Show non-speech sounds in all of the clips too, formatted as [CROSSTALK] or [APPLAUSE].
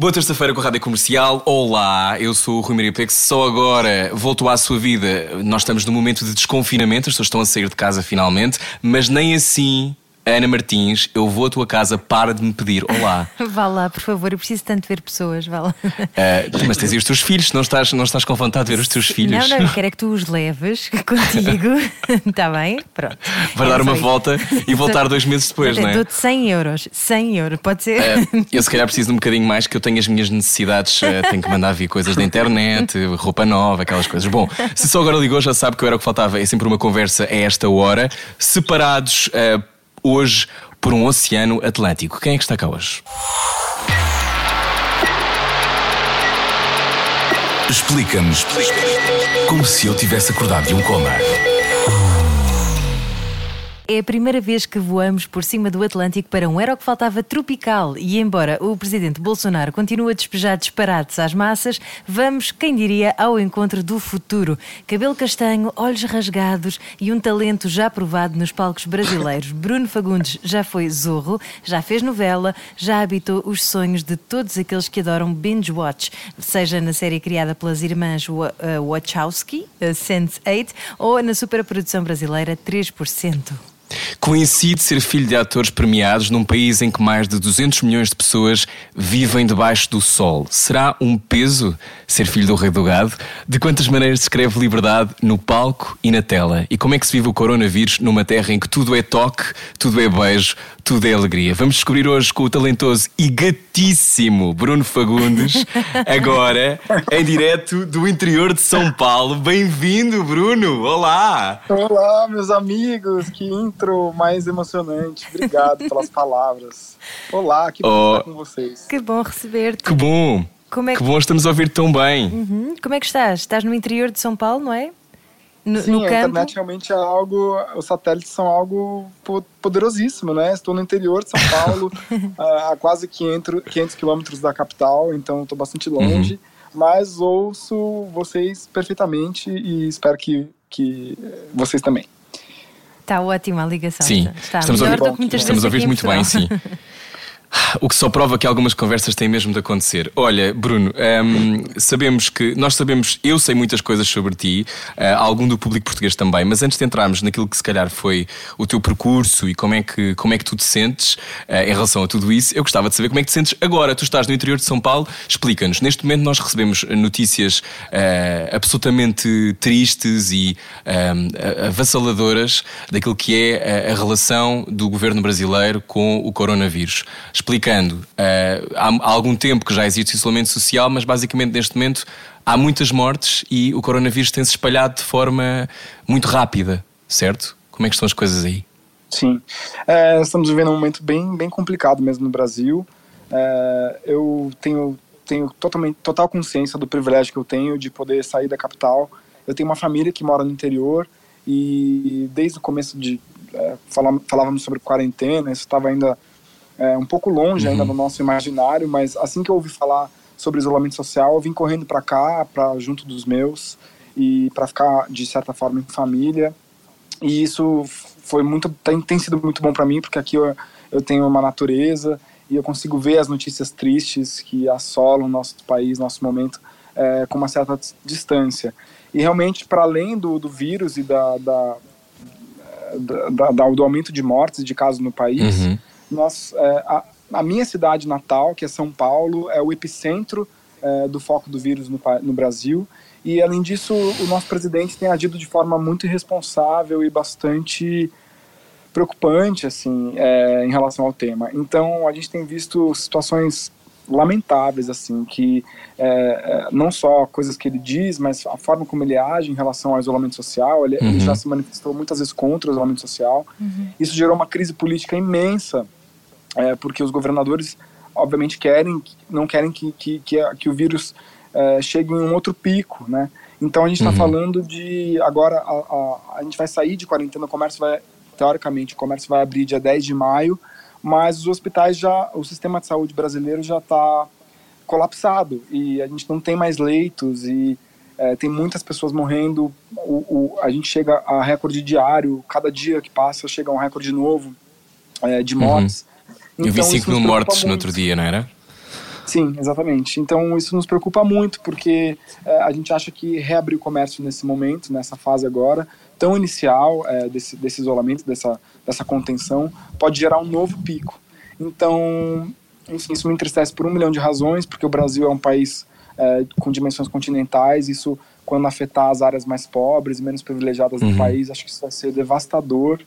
Boa terça-feira com a Rádio Comercial. Olá, eu sou o Rui Maria Pex. Só agora voltou à sua vida. Nós estamos num momento de desconfinamento, as pessoas estão a sair de casa finalmente, mas nem assim Ana Martins, eu vou à tua casa, para de me pedir olá. [LAUGHS] Vá lá, por favor, eu preciso tanto ver pessoas, vá lá. Uh, mas tens aí os teus filhos, não estás, não estás com vontade de ver os teus filhos. Não, não, eu [LAUGHS] quero é que tu os leves [LAUGHS] contigo, está bem? Pronto. Vai é dar uma volta e voltar dois meses depois, não é? Dou-te 100 euros, 100 euros, pode ser? Uh, eu se calhar preciso de um bocadinho mais, que eu tenho as minhas necessidades, uh, tenho que mandar vir coisas da internet, roupa nova, aquelas coisas. Bom, se só agora ligou, já sabe que eu era o que faltava, é sempre uma conversa a esta hora, separados hoje por um oceano Atlântico. Quem é que está cá hoje? Explica-nos como se eu tivesse acordado de um coma. É a primeira vez que voamos por cima do Atlântico para um era o que faltava tropical e embora o presidente Bolsonaro continue a despejar disparates às massas, vamos, quem diria, ao encontro do futuro. Cabelo castanho, olhos rasgados e um talento já provado nos palcos brasileiros. [COUGHS] Bruno Fagundes já foi zorro, já fez novela, já habitou os sonhos de todos aqueles que adoram binge watch, seja na série criada pelas irmãs Wachowski, Sense8, ou na superprodução brasileira 3%. Coincide ser filho de atores premiados num país em que mais de 200 milhões de pessoas vivem debaixo do sol. Será um peso ser filho do rei do gado? De quantas maneiras escreve liberdade no palco e na tela? E como é que se vive o coronavírus numa terra em que tudo é toque, tudo é beijo, tudo é alegria? Vamos descobrir hoje com o talentoso e gatíssimo Bruno Fagundes, [LAUGHS] agora em direto do interior de São Paulo. Bem-vindo, Bruno! Olá! Olá, meus amigos! Que intro mais emocionante. Obrigado pelas palavras. Olá, que bom oh, estar com vocês. Que bom receber-te. Que bom! Como é que... que bom estamos a ouvir tão bem. Uhum. Como é que estás? Estás no interior de São Paulo, não é? No, Sim, no a internet realmente é algo, os satélites são algo poderosíssimo, né? Estou no interior de São Paulo, [LAUGHS] a, quase 500, 500 quilômetros da capital, então estou bastante longe, uhum. mas ouço vocês perfeitamente e espero que, que vocês também. Está ótima a ligação. Sim, está estamos a ouvir, estamos a ouvir muito bem, sim. [LAUGHS] O que só prova que algumas conversas têm mesmo de acontecer. Olha, Bruno, um, sabemos que nós sabemos, eu sei muitas coisas sobre ti, uh, algum do público português também, mas antes de entrarmos naquilo que se calhar foi o teu percurso e como é que, como é que tu te sentes uh, em relação a tudo isso, eu gostava de saber como é que te sentes agora. Tu estás no interior de São Paulo, explica-nos. Neste momento nós recebemos notícias uh, absolutamente tristes e um, avassaladoras daquilo que é a, a relação do governo brasileiro com o coronavírus explicando, há, há algum tempo que já existe isolamento social, mas basicamente neste momento há muitas mortes e o coronavírus tem-se espalhado de forma muito rápida, certo? Como é que estão as coisas aí? Sim, é, estamos vivendo um momento bem, bem complicado mesmo no Brasil. É, eu tenho, tenho totalmente, total consciência do privilégio que eu tenho de poder sair da capital. Eu tenho uma família que mora no interior e desde o começo de é, falávamos sobre quarentena, isso estava ainda é, um pouco longe uhum. ainda do nosso imaginário, mas assim que eu ouvi falar sobre isolamento social, eu vim correndo para cá, para junto dos meus e para ficar de certa forma em família. E isso foi muito tem, tem sido muito bom para mim, porque aqui eu, eu tenho uma natureza e eu consigo ver as notícias tristes que assolam nosso país, nosso momento, é, com uma certa distância. E realmente, para além do, do vírus e da, da, da, da, do aumento de mortes e de casos no país, uhum nós, é, a, a, minha cidade natal, que é São Paulo, é o epicentro é, do foco do vírus no, no Brasil. E, além disso, o nosso presidente tem agido de forma muito irresponsável e bastante preocupante, assim, é, em relação ao tema. Então, a gente tem visto situações lamentáveis, assim, que é, é, não só coisas que ele diz, mas a forma como ele age em relação ao isolamento social, ele, uhum. ele já se manifestou muitas vezes contra o isolamento social. Uhum. Isso gerou uma crise política imensa é, porque os governadores, obviamente, querem, não querem que, que, que, a, que o vírus é, chegue em um outro pico, né? Então a gente está uhum. falando de agora a, a, a, gente vai sair de quarentena, o comércio vai teoricamente o comércio vai abrir dia 10 de maio, mas os hospitais já, o sistema de saúde brasileiro já está colapsado e a gente não tem mais leitos e é, tem muitas pessoas morrendo. O, o, a gente chega a recorde diário, cada dia que passa chega a um recorde novo é, de uhum. Então, Eu vi 5 mil mortes no outro dia, não era? Sim, exatamente. Então isso nos preocupa muito, porque é, a gente acha que reabrir o comércio nesse momento, nessa fase agora, tão inicial é, desse, desse isolamento, dessa, dessa contenção, pode gerar um novo pico. Então, isso, isso me entristece por um milhão de razões, porque o Brasil é um país é, com dimensões continentais, isso quando afetar as áreas mais pobres e menos privilegiadas uhum. do país, acho que isso vai ser devastador.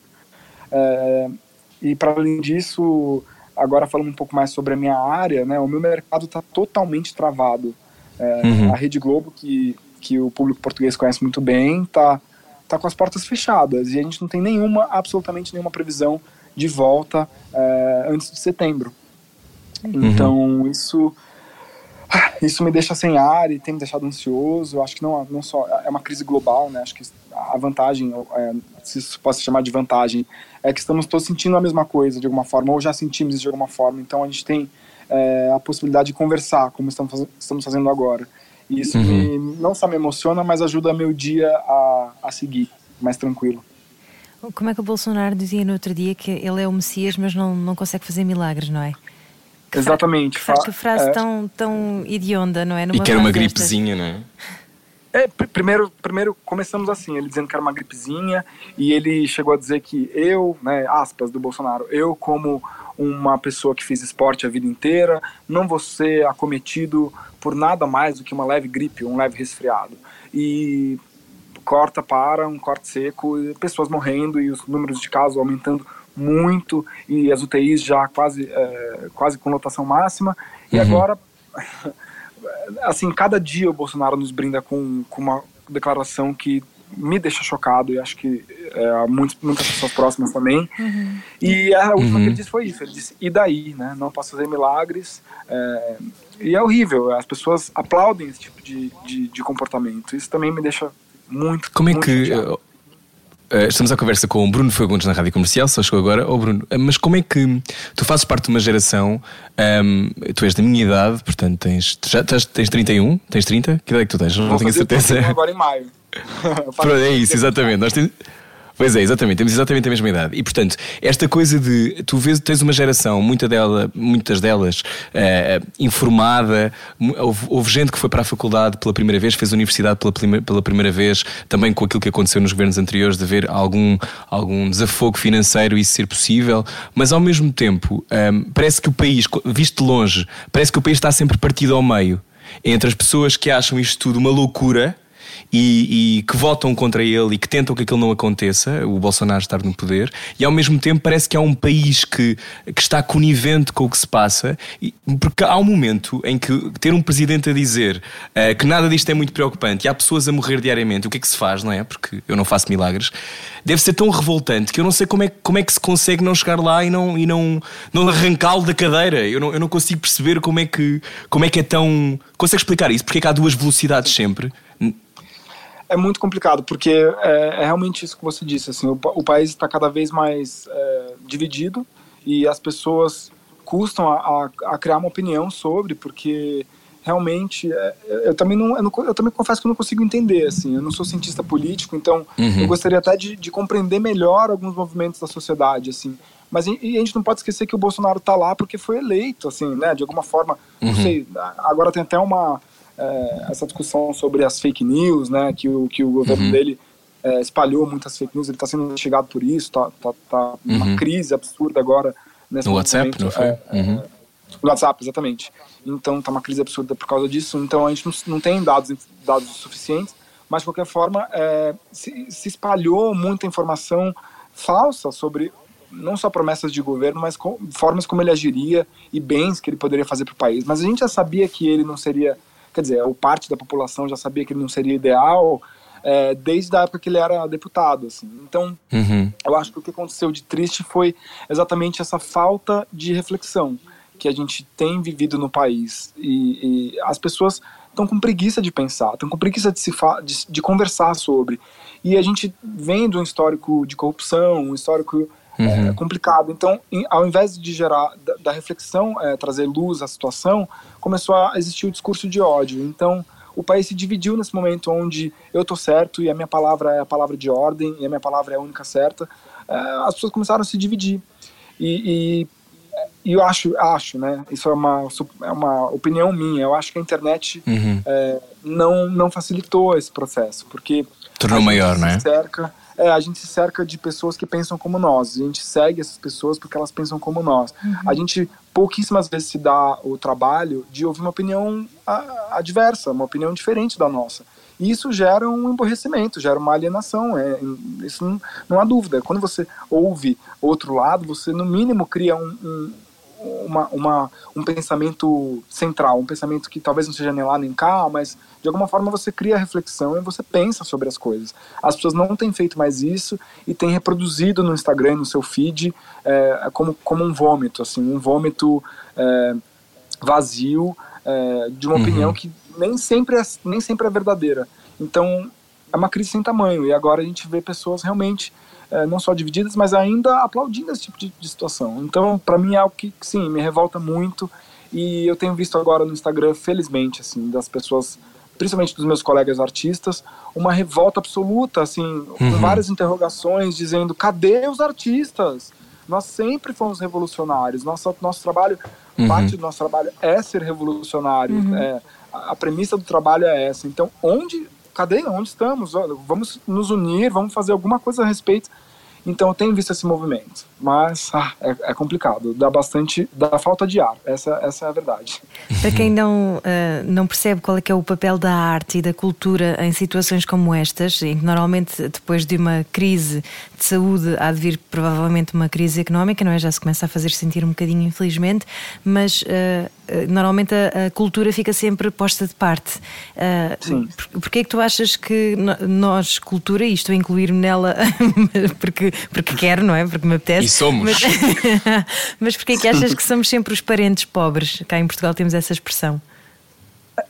E para além disso, agora falando um pouco mais sobre a minha área, né, o meu mercado está totalmente travado. É, uhum. A Rede Globo, que, que o público português conhece muito bem, está tá com as portas fechadas e a gente não tem nenhuma, absolutamente nenhuma previsão de volta é, antes de setembro. Uhum. Então, isso isso me deixa sem ar e tem me deixado ansioso. Acho que não, não só é uma crise global, né? Acho que a vantagem, é, se isso pode se chamar de vantagem, é que estamos todos sentindo a mesma coisa de alguma forma, ou já sentimos isso de alguma forma. Então a gente tem é, a possibilidade de conversar, como estamos, faz, estamos fazendo agora. E isso uhum. me, não só me emociona, mas ajuda meu dia a, a seguir mais tranquilo. Como é que o Bolsonaro dizia no outro dia que ele é o Messias, mas não, não consegue fazer milagres, não é? Que Exatamente. Fra que frase é. tão, tão hedionda, não é? Numa e que era uma gripezinha, não é? É, primeiro, primeiro começamos assim, ele dizendo que era uma gripezinha e ele chegou a dizer que eu, né, aspas do Bolsonaro, eu como uma pessoa que fiz esporte a vida inteira, não vou ser acometido por nada mais do que uma leve gripe, um leve resfriado. E corta para um corte seco, pessoas morrendo e os números de casos aumentando muito e as UTIs já quase, é, quase com lotação máxima. E uhum. agora, assim, cada dia o Bolsonaro nos brinda com, com uma declaração que me deixa chocado e acho que é, muitas, muitas pessoas próximas também. Uhum. E a última uhum. que ele disse foi isso: ele disse, e daí, né? Não posso fazer milagres. É, e é horrível, as pessoas aplaudem esse tipo de, de, de comportamento. Isso também me deixa muito. Como é muito que. Chateado. Uh, estamos à conversa com o Bruno Fagundes na Rádio Comercial, só chegou agora. Oh, Bruno, uh, mas como é que tu fazes parte de uma geração, um, tu és da minha idade, portanto tens, já tens, tens 31? Tens 30? Que idade é que tu tens? Não, tenho certeza. Agora em maio. [LAUGHS] é isso, exatamente. Nós temos, Pois é, exatamente, temos exatamente a mesma idade. E portanto, esta coisa de tu vês, tens uma geração, muita dela, muitas delas uh, informada, houve, houve, gente que foi para a faculdade pela primeira vez, fez a universidade pela, pela primeira vez, também com aquilo que aconteceu nos governos anteriores, de haver algum, algum desafogo financeiro e isso ser possível, mas ao mesmo tempo, um, ehm, parece que o país, visto de longe, parece que o país está sempre partido ao meio entre as pessoas que acham isto tudo uma loucura e, e, que votam contra ele e que tentam que aquilo não aconteça, o Bolsonaro estar no poder, e ao mesmo tempo parece que há um país que, que está conivente com o que se passa, porque há um momento em que ter um presidente a dizer uh, que nada disto é muito preocupante e há pessoas a morrer diariamente, o que é que se faz, não é? Porque eu não faço milagres, deve ser tão revoltante que eu não sei como é, como é que se consegue não chegar lá e não, e não, não arrancá-lo da cadeira. Eu não, eu não consigo perceber como é que, como é, que é tão. Consegue explicar isso? Porque é que há duas velocidades sempre? É muito complicado, porque é, é, realmente isso que você disse, assim, o, o país está cada vez mais é, dividido e as pessoas custam a, a, a, criar uma opinião sobre, porque realmente é, eu também não, eu não, eu também confesso que eu não consigo entender, assim, eu não sou cientista político, então uhum. eu gostaria até de, de, compreender melhor alguns movimentos da sociedade, assim, mas a gente não pode esquecer que o Bolsonaro está lá porque foi eleito, assim, né, de alguma forma, uhum. não sei, agora tem até uma é, essa discussão sobre as fake news, né, que o, que o governo uhum. dele é, espalhou muitas fake news, ele está sendo investigado por isso, está tá, tá uhum. uma crise absurda agora. Nesse no WhatsApp, momento, não foi? É, é, uhum. no WhatsApp, exatamente. Então está uma crise absurda por causa disso, então a gente não, não tem dados, dados suficientes, mas de qualquer forma é, se, se espalhou muita informação falsa sobre não só promessas de governo, mas com, formas como ele agiria e bens que ele poderia fazer para o país. Mas a gente já sabia que ele não seria quer dizer, o parte da população já sabia que ele não seria ideal é, desde a época que ele era deputado. Assim. Então, uhum. eu acho que o que aconteceu de triste foi exatamente essa falta de reflexão que a gente tem vivido no país. E, e as pessoas estão com preguiça de pensar, estão com preguiça de, se de, de conversar sobre. E a gente vendo um histórico de corrupção, um histórico uhum. é, complicado. Então, em, ao invés de gerar da, da reflexão, é, trazer luz à situação, começou a existir o discurso de ódio. Então, o país se dividiu nesse momento onde eu tô certo e a minha palavra é a palavra de ordem e a minha palavra é a única certa. É, as pessoas começaram a se dividir. E, e e eu acho, acho, né? Isso é uma, é uma opinião minha. Eu acho que a internet uhum. é, não, não facilitou esse processo, porque tornou maior, né? Cerca, é, a gente se cerca de pessoas que pensam como nós. A gente segue essas pessoas porque elas pensam como nós. Uhum. A gente pouquíssimas vezes se dá o trabalho de ouvir uma opinião adversa, uma opinião diferente da nossa. E isso gera um emborrecimento, gera uma alienação. É, isso não, não há dúvida. Quando você ouve outro lado, você no mínimo cria um, um uma, uma, um pensamento central, um pensamento que talvez não seja nem lá nem cá, mas de alguma forma você cria reflexão e você pensa sobre as coisas. As pessoas não têm feito mais isso e têm reproduzido no Instagram, no seu feed, é, como, como um vômito, assim, um vômito é, vazio é, de uma uhum. opinião que nem sempre, é, nem sempre é verdadeira. Então, é uma crise sem tamanho e agora a gente vê pessoas realmente é, não só divididas, mas ainda aplaudindo esse tipo de, de situação. Então, para mim é algo que, sim, me revolta muito e eu tenho visto agora no Instagram, felizmente, assim, das pessoas, principalmente dos meus colegas artistas, uma revolta absoluta, assim, uhum. com várias interrogações dizendo: cadê os artistas? Nós sempre fomos revolucionários. Nosso, nosso trabalho, uhum. parte do nosso trabalho é ser revolucionário. Uhum. É, a, a premissa do trabalho é essa. Então, onde cadê? Onde estamos? Vamos nos unir, vamos fazer alguma coisa a respeito. Então eu tenho visto esse movimento, mas ah, é, é, complicado, dá bastante, dá falta de ar, essa, essa é a verdade. Para quem não, uh, não percebe qual é que é o papel da arte e da cultura em situações como estas, em que normalmente depois de uma crise de saúde há de vir provavelmente uma crise económica, não é? Já se começa a fazer sentir um bocadinho, infelizmente, mas uh, normalmente a, a, cultura fica sempre posta de parte. Uh, Sim. Por, porquê é que tu achas que nós, cultura, e estou a incluir-me nela [LAUGHS] porque, porque quero, não é? Porque me apetece. E somos. Mas, [LAUGHS] mas porquê é que achas que somos sempre os parentes pobres? Cá em Portugal temos essa expressão.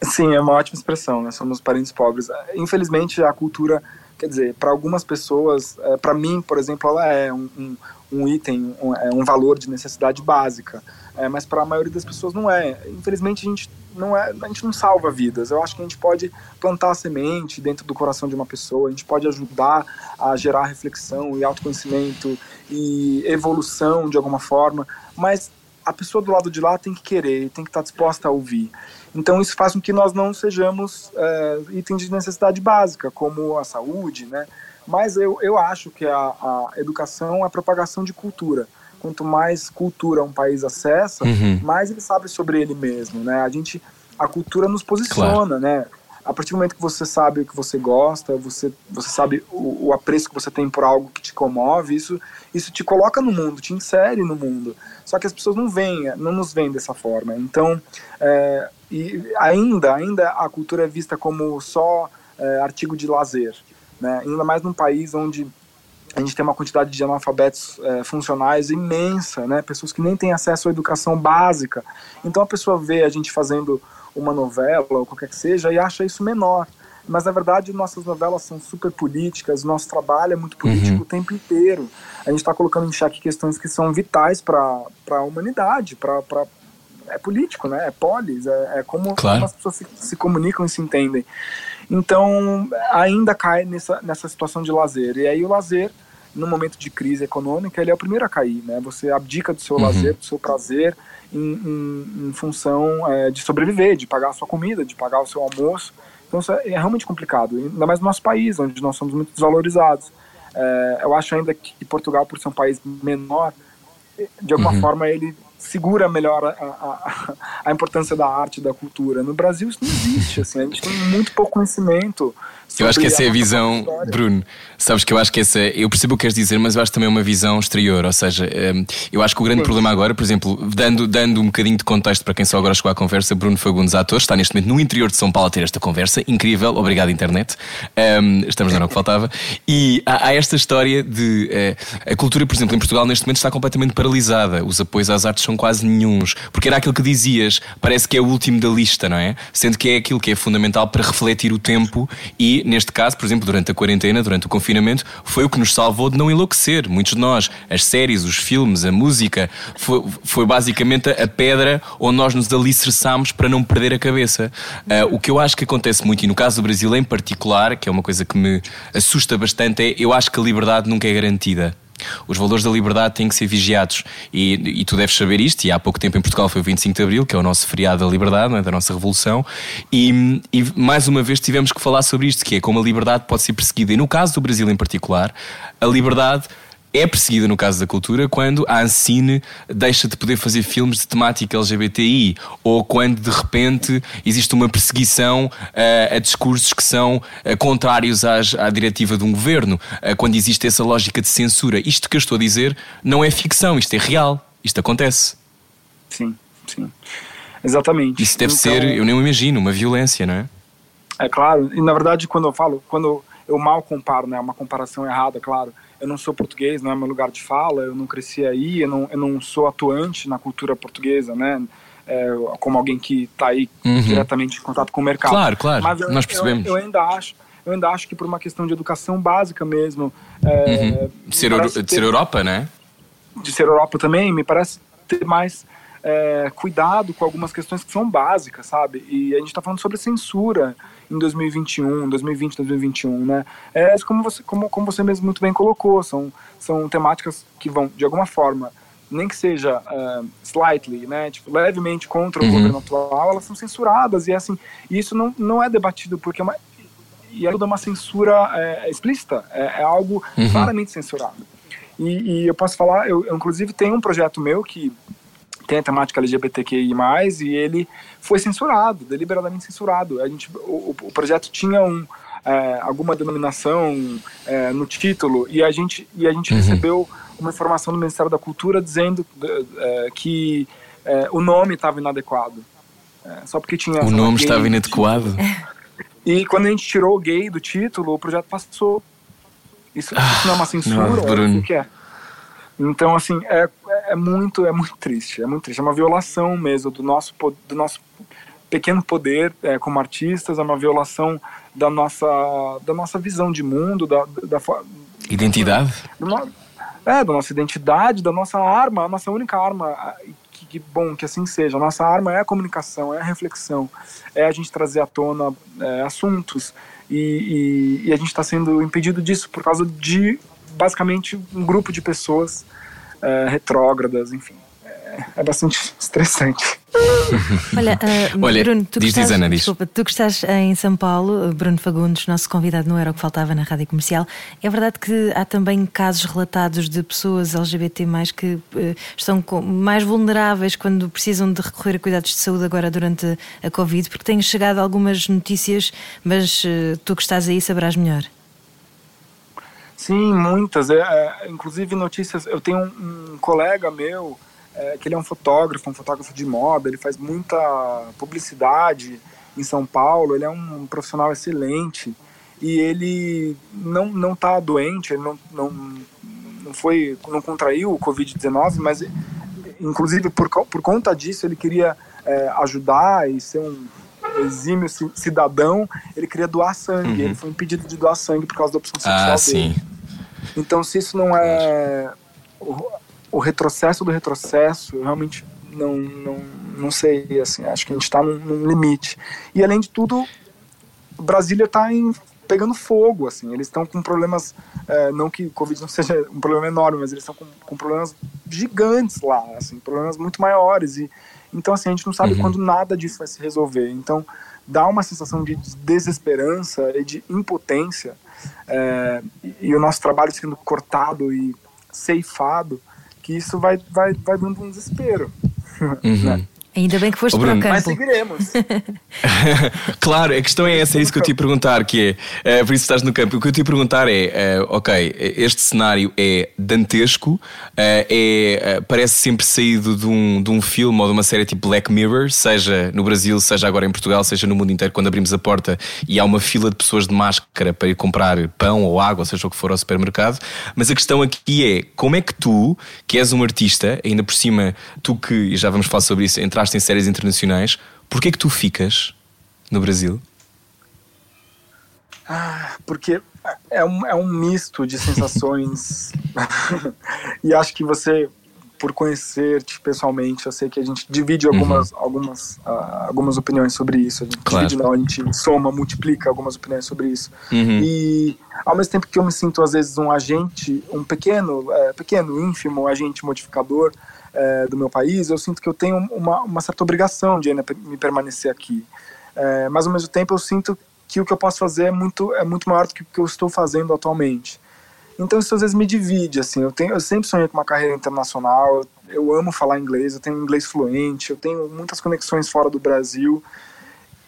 Sim, é uma ótima expressão, né? Somos parentes pobres. Infelizmente, a cultura, quer dizer, para algumas pessoas, é, para mim, por exemplo, ela é um, um, um item, um, é um valor de necessidade básica é, mas para a maioria das pessoas não é. Infelizmente a gente não é, a gente não salva vidas. Eu acho que a gente pode plantar a semente dentro do coração de uma pessoa, a gente pode ajudar a gerar reflexão e autoconhecimento e evolução de alguma forma, mas a pessoa do lado de lá tem que querer, tem que estar disposta a ouvir. Então isso faz com que nós não sejamos é, itens de necessidade básica, como a saúde, né? Mas eu, eu acho que a, a educação é a propagação de cultura quanto mais cultura um país acessa, uhum. mais ele sabe sobre ele mesmo, né? A gente, a cultura nos posiciona, claro. né? A partir do momento que você sabe o que você gosta, você, você sabe o, o, apreço que você tem por algo que te comove, isso, isso te coloca no mundo, te insere no mundo. Só que as pessoas não veem, não nos veem dessa forma. Então, é, e ainda, ainda a cultura é vista como só é, artigo de lazer, né? Ainda mais num país onde a gente tem uma quantidade de analfabetos é, funcionais imensa, né? Pessoas que nem têm acesso à educação básica. Então a pessoa vê a gente fazendo uma novela ou qualquer que seja e acha isso menor. Mas na verdade nossas novelas são super políticas, nosso trabalho é muito político uhum. o tempo inteiro. A gente está colocando em xeque questões que são vitais para a humanidade, para é político, né? É polis, é, é como, claro. como, as pessoas se, se, comunicam e se entendem. Então, ainda cai nessa, nessa situação de lazer. E aí o lazer no momento de crise econômica, ele é o primeiro a cair, né? Você abdica do seu uhum. lazer, do seu prazer, em, em, em função é, de sobreviver, de pagar a sua comida, de pagar o seu almoço. Então isso é, é realmente complicado, ainda mais no nosso país, onde nós somos muito desvalorizados. É, eu acho ainda que Portugal, por ser um país menor, de alguma uhum. forma ele segura melhor a, a, a, importância da arte, da cultura. No Brasil isso não existe, assim, a gente tem muito pouco conhecimento. Eu acho que essa é a visão, Bruno. Sabes que eu acho que essa. Eu percebo o que queres dizer, mas eu acho também uma visão exterior. Ou seja, hum, eu acho que o grande Sim. problema agora, por exemplo, dando, dando um bocadinho de contexto para quem só agora chegou à conversa, Bruno Fagundes, ator, está neste momento no interior de São Paulo a ter esta conversa. Incrível, obrigado, internet. Um, estamos no que faltava. E há, há, esta história de. Uh, a cultura, por exemplo, em Portugal neste momento está completamente paralisada. Os apoios às artes são quase nenhums. Porque era aquilo que dizias, parece que é o último da lista, não é? Sendo que é aquilo que é fundamental para refletir o tempo e, neste caso, por exemplo, durante a quarentena, durante o confinamento, foi o que nos salvou de não enlouquecer. Muitos de nós, as séries, os filmes, a música, foi, foi basicamente a pedra onde nós nos alicerçámos para não perder a cabeça. Uh, o que eu acho que acontece muito, e no caso do Brasil em particular, que é uma coisa que me assusta bastante, é eu acho que a liberdade nunca é garantida. Os valores da liberdade têm que ser vigiados. E, e, tu deves saber isto, e há pouco tempo em Portugal foi o 25 de Abril, que é o nosso feriado da liberdade, é? da nossa revolução, e, e, mais uma vez tivemos que falar sobre isto, que é como a liberdade pode ser perseguida. E no caso do Brasil em particular, a liberdade é perseguida no caso da cultura quando a Ancine deixa de poder fazer filmes de temática LGBTI ou quando de repente existe uma perseguição uh, a discursos que são uh, contrários às, à diretiva de um governo, uh, quando existe essa lógica de censura. Isto que eu estou a dizer não é ficção, isto é real, isto acontece. Sim, sim. Exatamente. Isso deve então, ser, eu nem imagino, uma violência, não é? É claro, e na verdade quando eu falo, quando eu mal comparo, né, uma comparação errada, claro, eu não sou português, não é meu lugar de fala, eu não cresci aí, eu não, eu não sou atuante na cultura portuguesa, né? É, como alguém que está aí uhum. diretamente em contato com o mercado. Claro, claro, Mas eu, nós percebemos. Eu, eu, ainda acho, eu ainda acho que por uma questão de educação básica mesmo. É, uhum. ser, de ter, ser Europa, né? De ser Europa também, me parece ter mais é, cuidado com algumas questões que são básicas, sabe? E a gente está falando sobre censura em 2021, 2020, 2021, né? É como você, como, como você mesmo muito bem colocou, são, são temáticas que vão, de alguma forma, nem que seja uh, slightly, né, tipo, levemente contra o uhum. governo atual, elas são censuradas e assim, isso não, não é debatido porque é uma, e é toda uma censura é, explícita, é, é algo uhum. claramente censurado. E, e, eu posso falar, eu, eu inclusive tenho um projeto meu que tem a temática LGBTQI+, e ele foi censurado, deliberadamente censurado. A gente, o, o projeto tinha um, é, alguma denominação é, no título e a gente, e a gente uhum. recebeu uma informação do Ministério da Cultura dizendo é, que é, o nome estava inadequado. É, só porque tinha... O nome estava inadequado? E quando a gente tirou o gay do título, o projeto passou. Isso, ah, isso não é uma censura? Não, Bruno. O que é? Então, assim, é, é muito, é muito triste, é muito triste. É uma violação mesmo do nosso, do nosso pequeno poder é, como artistas, é uma violação da nossa, da nossa visão de mundo, da, da identidade. Da, é, da nossa identidade, da nossa arma, a nossa única arma. Que, que, bom que assim seja. A nossa arma é a comunicação, é a reflexão, é a gente trazer à tona é, assuntos. E, e, e a gente está sendo impedido disso por causa de basicamente um grupo de pessoas é, retrógradas, enfim. É, é bastante estressante. [LAUGHS] Olha, uh, Olha Bruno, tu, diz, que estás, Ana, desculpa, tu que estás em São Paulo, Bruno Fagundes, nosso convidado não era o que faltava na rádio comercial. É verdade que há também casos relatados de pessoas LGBT que uh, estão mais vulneráveis quando precisam de recorrer a cuidados de saúde agora durante a Covid, porque têm chegado algumas notícias, mas uh, tu que estás aí saberás melhor. Sim, muitas. É, é, inclusive notícias. Eu tenho um, um colega meu é, que ele é um fotógrafo, um fotógrafo de moda. Ele faz muita publicidade em São Paulo. Ele é um profissional excelente e ele não não está doente. Ele não, não não foi não contraiu o Covid-19, mas inclusive por por conta disso ele queria é, ajudar e ser um exímio cidadão, ele queria doar sangue. Uhum. Ele foi impedido de doar sangue por causa da opção sexual ah, dele. Sim. Então, se isso não é o, o retrocesso do retrocesso, eu realmente não, não, não sei. Assim, acho que a gente está num, num, limite. E além de tudo, Brasília está pegando fogo, assim, eles estão com problemas, é, não que o Covid não seja um problema enorme, mas eles estão com, com, problemas gigantes lá, assim, problemas muito maiores, e então, assim, a gente não sabe uhum. quando nada disso vai se resolver. Então, dá uma sensação de desesperança e de impotência. É, e, e, o nosso trabalho sendo cortado e ceifado, que isso vai, vai, vai dando um desespero. [LAUGHS] Uhum. Né? Ainda bem que foste para o campo. Mas seguiremos. [LAUGHS] claro, a questão é essa, é isso que eu te ia perguntar, que é, uh, por isso estás no campo. O que eu te ia perguntar é, uh, ok, este cenário é dantesco, uh, é, parece sempre saído de um, de um filme ou de uma série tipo Black Mirror, seja no Brasil, seja agora em Portugal, seja no mundo inteiro, quando abrimos a porta e há uma fila de pessoas de máscara para ir comprar pão ou água, seja o que for ao supermercado. Mas a questão aqui é, como é que tu, que és um artista, ainda por cima, tu que, e já vamos falar sobre isso, entraste em séries internacionais, porquê que tu ficas no Brasil? Ah, porque é um, é um misto de sensações. [LAUGHS] [LAUGHS] e acho que você por conhecer-te pessoalmente. Eu sei que a gente divide algumas, uhum. algumas, uh, algumas opiniões sobre isso. A gente claro. divide, não, a gente soma, multiplica algumas opiniões sobre isso. Uhum. E ao mesmo tempo que eu me sinto, às vezes, um agente, um pequeno, é, pequeno, ínfimo agente modificador é, do meu país, eu sinto que eu tenho uma, uma certa obrigação de ainda me permanecer aqui. É, mas ao mesmo tempo eu sinto que o que eu posso fazer é muito, é muito maior do que o que eu estou fazendo atualmente. Então isso às vezes me divide, assim, eu, tenho, eu sempre sonhei com uma carreira internacional, eu, eu amo falar inglês, eu tenho inglês fluente, eu tenho muitas conexões fora do Brasil,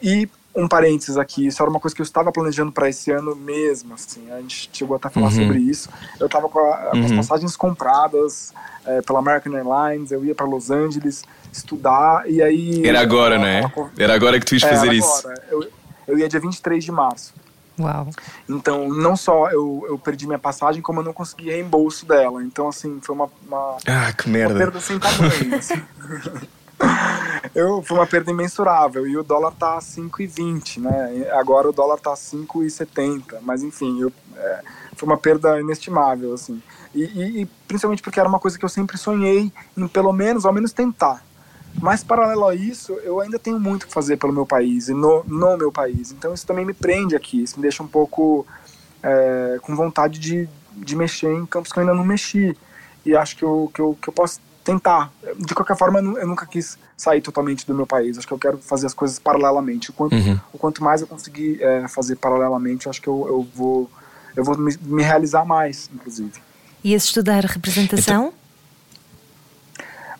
e um parênteses aqui, isso era uma coisa que eu estava planejando para esse ano mesmo, assim, a gente chegou até a falar uhum. sobre isso, eu estava com, a, com, as uhum. passagens compradas é, pela American Airlines, eu ia para Los Angeles estudar, e aí... Era agora, né? Era agora que tu ias é, fazer isso. Eu, eu ia dia 23 de março. Uau. Então, não só eu, eu perdi minha passagem, como eu não consegui reembolso dela. Então, assim, foi uma, uma, ah, que merda. uma perda sem tamanho. assim. [LAUGHS] eu, foi uma perda imensurável. E o dólar tá 5,20, né? Agora o dólar tá 5,70. Mas, enfim, eu, é, foi uma perda inestimável, assim. E, e, e, principalmente porque era uma coisa que eu sempre sonhei em, pelo menos, ao menos tentar. Mas, paralelo a isso, eu ainda tenho muito que fazer pelo meu país e no, no meu país. Então, isso também me prende aqui. Isso me deixa um pouco é, com vontade de, de mexer em campos que eu ainda não mexi. E acho que eu, que eu, que eu posso tentar. De qualquer forma, eu nunca quis sair totalmente do meu país. Acho que eu quero fazer as coisas paralelamente. O quanto, uhum. o quanto mais eu conseguir é, fazer paralelamente, acho que eu, eu vou, eu vou me, me realizar mais, inclusive. Ias estudar representação? Então...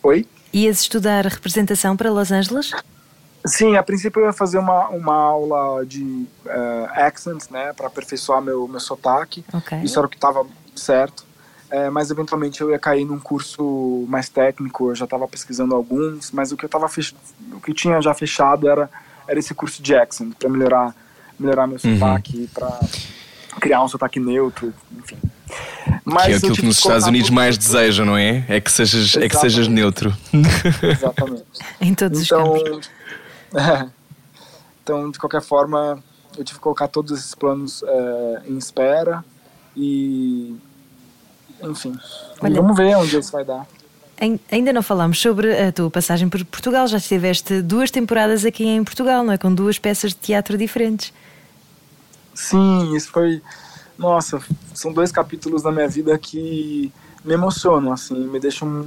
Oi? Ias estudar representação para Los Angeles? Sim, a princípio eu ia fazer uma, uma aula de uh, accents, né, para aperfeiçoar meu, meu sotaque. Okay. Isso era o que estava certo. É, mas eventualmente eu ia cair num curso mais técnico, eu já estava pesquisando alguns, mas o que eu tava fech... o que tinha já fechado era, era esse curso de accent, para melhorar, melhorar meu uhum. sotaque, para criar um sotaque neutro, enfim. Mas que é aquilo que nos Estados Unidos mais desejam, não é? É que sejas, é que sejas neutro. Exatamente. [LAUGHS] em todos então, os campos. É, [LAUGHS] então, de qualquer forma, eu tive que colocar todos esses planos é, em espera e, enfim, Olha, vamos ver onde isso vai dar. Ainda não falámos sobre a tua passagem por Portugal. Já estiveste duas temporadas aqui em Portugal, não é? Com duas peças de teatro diferentes. Sim, isso foi nossa, são dois capítulos da minha vida que me emocionam, assim, me deixam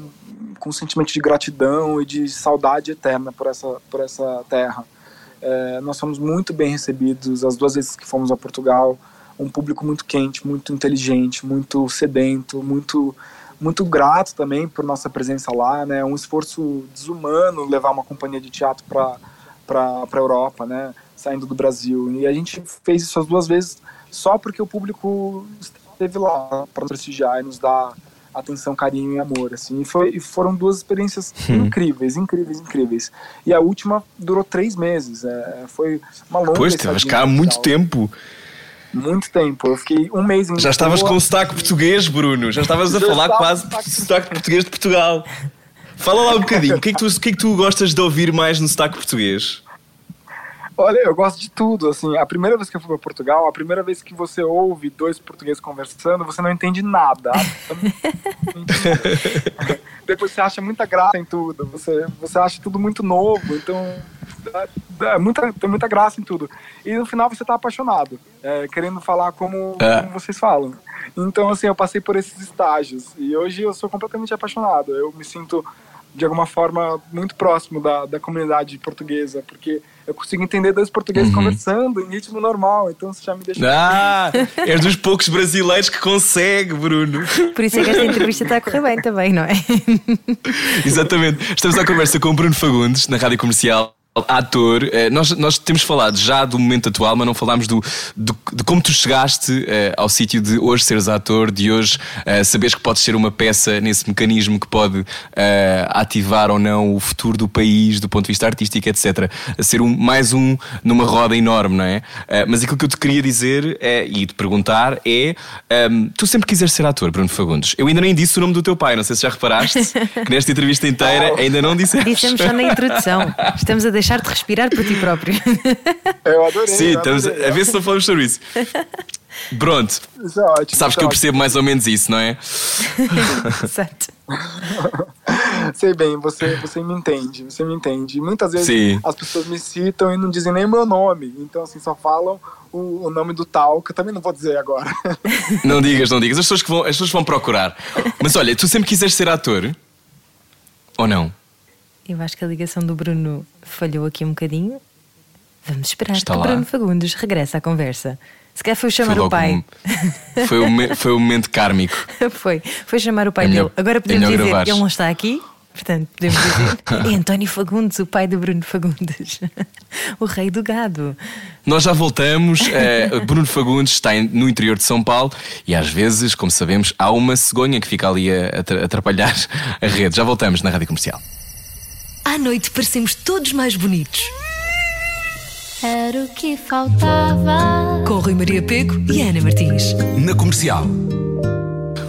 com um sentimento de gratidão e de saudade eterna por essa, por essa terra. É, nós fomos muito bem recebidos as duas vezes que fomos a Portugal, um público muito quente, muito inteligente, muito sedento, muito muito grato também por nossa presença lá, né? Um esforço desumano levar uma companhia de teatro para para Europa, né? Saindo do Brasil. E a gente fez isso as duas vezes só porque o público esteve lá para prestigiar e nos dar atenção, carinho e amor, assim. E, foi, e foram duas experiências [LAUGHS] hum. incríveis, incríveis, incríveis. E a última durou três meses. É, foi uma longa Pois, teve ficar muito tempo. Muito tempo. Eu fiquei um mês em Já estavas com o sotaque português, Bruno. Já estavas a Já falar quase sotaque português de Portugal. Fala lá um bocadinho. O que, é que tu, o que é que tu gostas de ouvir mais no sotaque português? Olha, eu gosto de tudo, assim, a primeira vez que eu fui para Portugal, a primeira vez que você ouve dois portugueses conversando, você não entende nada. Depois você acha muita graça em tudo, você, você acha tudo muito novo, então é, muita, tem muita graça em tudo. E no final você tá apaixonado, é, querendo falar como, é. como, vocês falam. Então, assim, eu passei por esses estágios e hoje eu sou completamente apaixonado. Eu me sinto de alguma forma muito próximo da, da comunidade portuguesa, porque eu consigo entender dois portugueses uhum. conversando em ritmo normal, então isso já me deixa. Ah, [LAUGHS] és dos poucos brasileiros que consegue, Bruno. Por isso é que esta entrevista está a correr bem também, não é? [LAUGHS] Exatamente. Estamos à conversa com o Bruno Fagundes, na rádio comercial ator, eh, nós, nós temos falado já do momento atual, mas não falámos do, do de como tu chegaste uh, ao sítio de hoje seres ator, de hoje uh, saberes que podes ser uma peça nesse mecanismo que pode uh, ativar ou não o futuro do país, do ponto de vista artístico, etc. A ser um, mais um numa roda enorme, não é? Mas aquilo que eu te queria dizer é, e te perguntar é: um, ehm, tu sempre quiseres ser ator, Bruno Fagundes. Eu ainda nem disse o nome do teu pai, não sei se já reparaste, [LAUGHS] que nesta entrevista inteira ainda não disseste. Dissemos só na introdução. Estamos a deixar-te respirar por ti próprio. [LAUGHS] Eu adorei. Sim, estamos a ver se não falamos sobre isso. Pronto. Isso é ótimo. Sabes que eu percebo mais ou menos isso, não é? [LAUGHS] [LAUGHS] Exato. Sei bem, você, você me entende, você me entende. Muitas vezes Sim. as pessoas me citam e não dizem nem o meu nome, então assim, só falam o, o, nome do tal, que eu também não vou dizer agora. Não digas, não digas, as pessoas, que vão, as pessoas vão procurar. Mas olha, tu sempre quiseste ser ator? Ou não? Eu acho que a ligação do Bruno falhou aqui um bocadinho. Vamos esperar Está que lá. Bruno Fagundes regresse à conversa. Se calhar foi chamar foi o pai. Um, foi, o, foi o momento kármico. [LAUGHS] foi. Foi chamar o pai é dele. Agora podemos dizer, gravares. ele não está aqui. Portanto, podemos dizer. [LAUGHS] é António Fagundes, o pai do Bruno Fagundes. [LAUGHS] o rei do gado. Nós já voltamos. Uh, Bruno Fagundes está no interior de São Paulo e às vezes, como sabemos, há uma cegonha que fica ali a atrapalhar a rede. Já voltamos na rádio comercial. À noite parecemos todos mais bonitos. Era o que faltava. Com Rui Maria Pego e Ana Martins. Na comercial.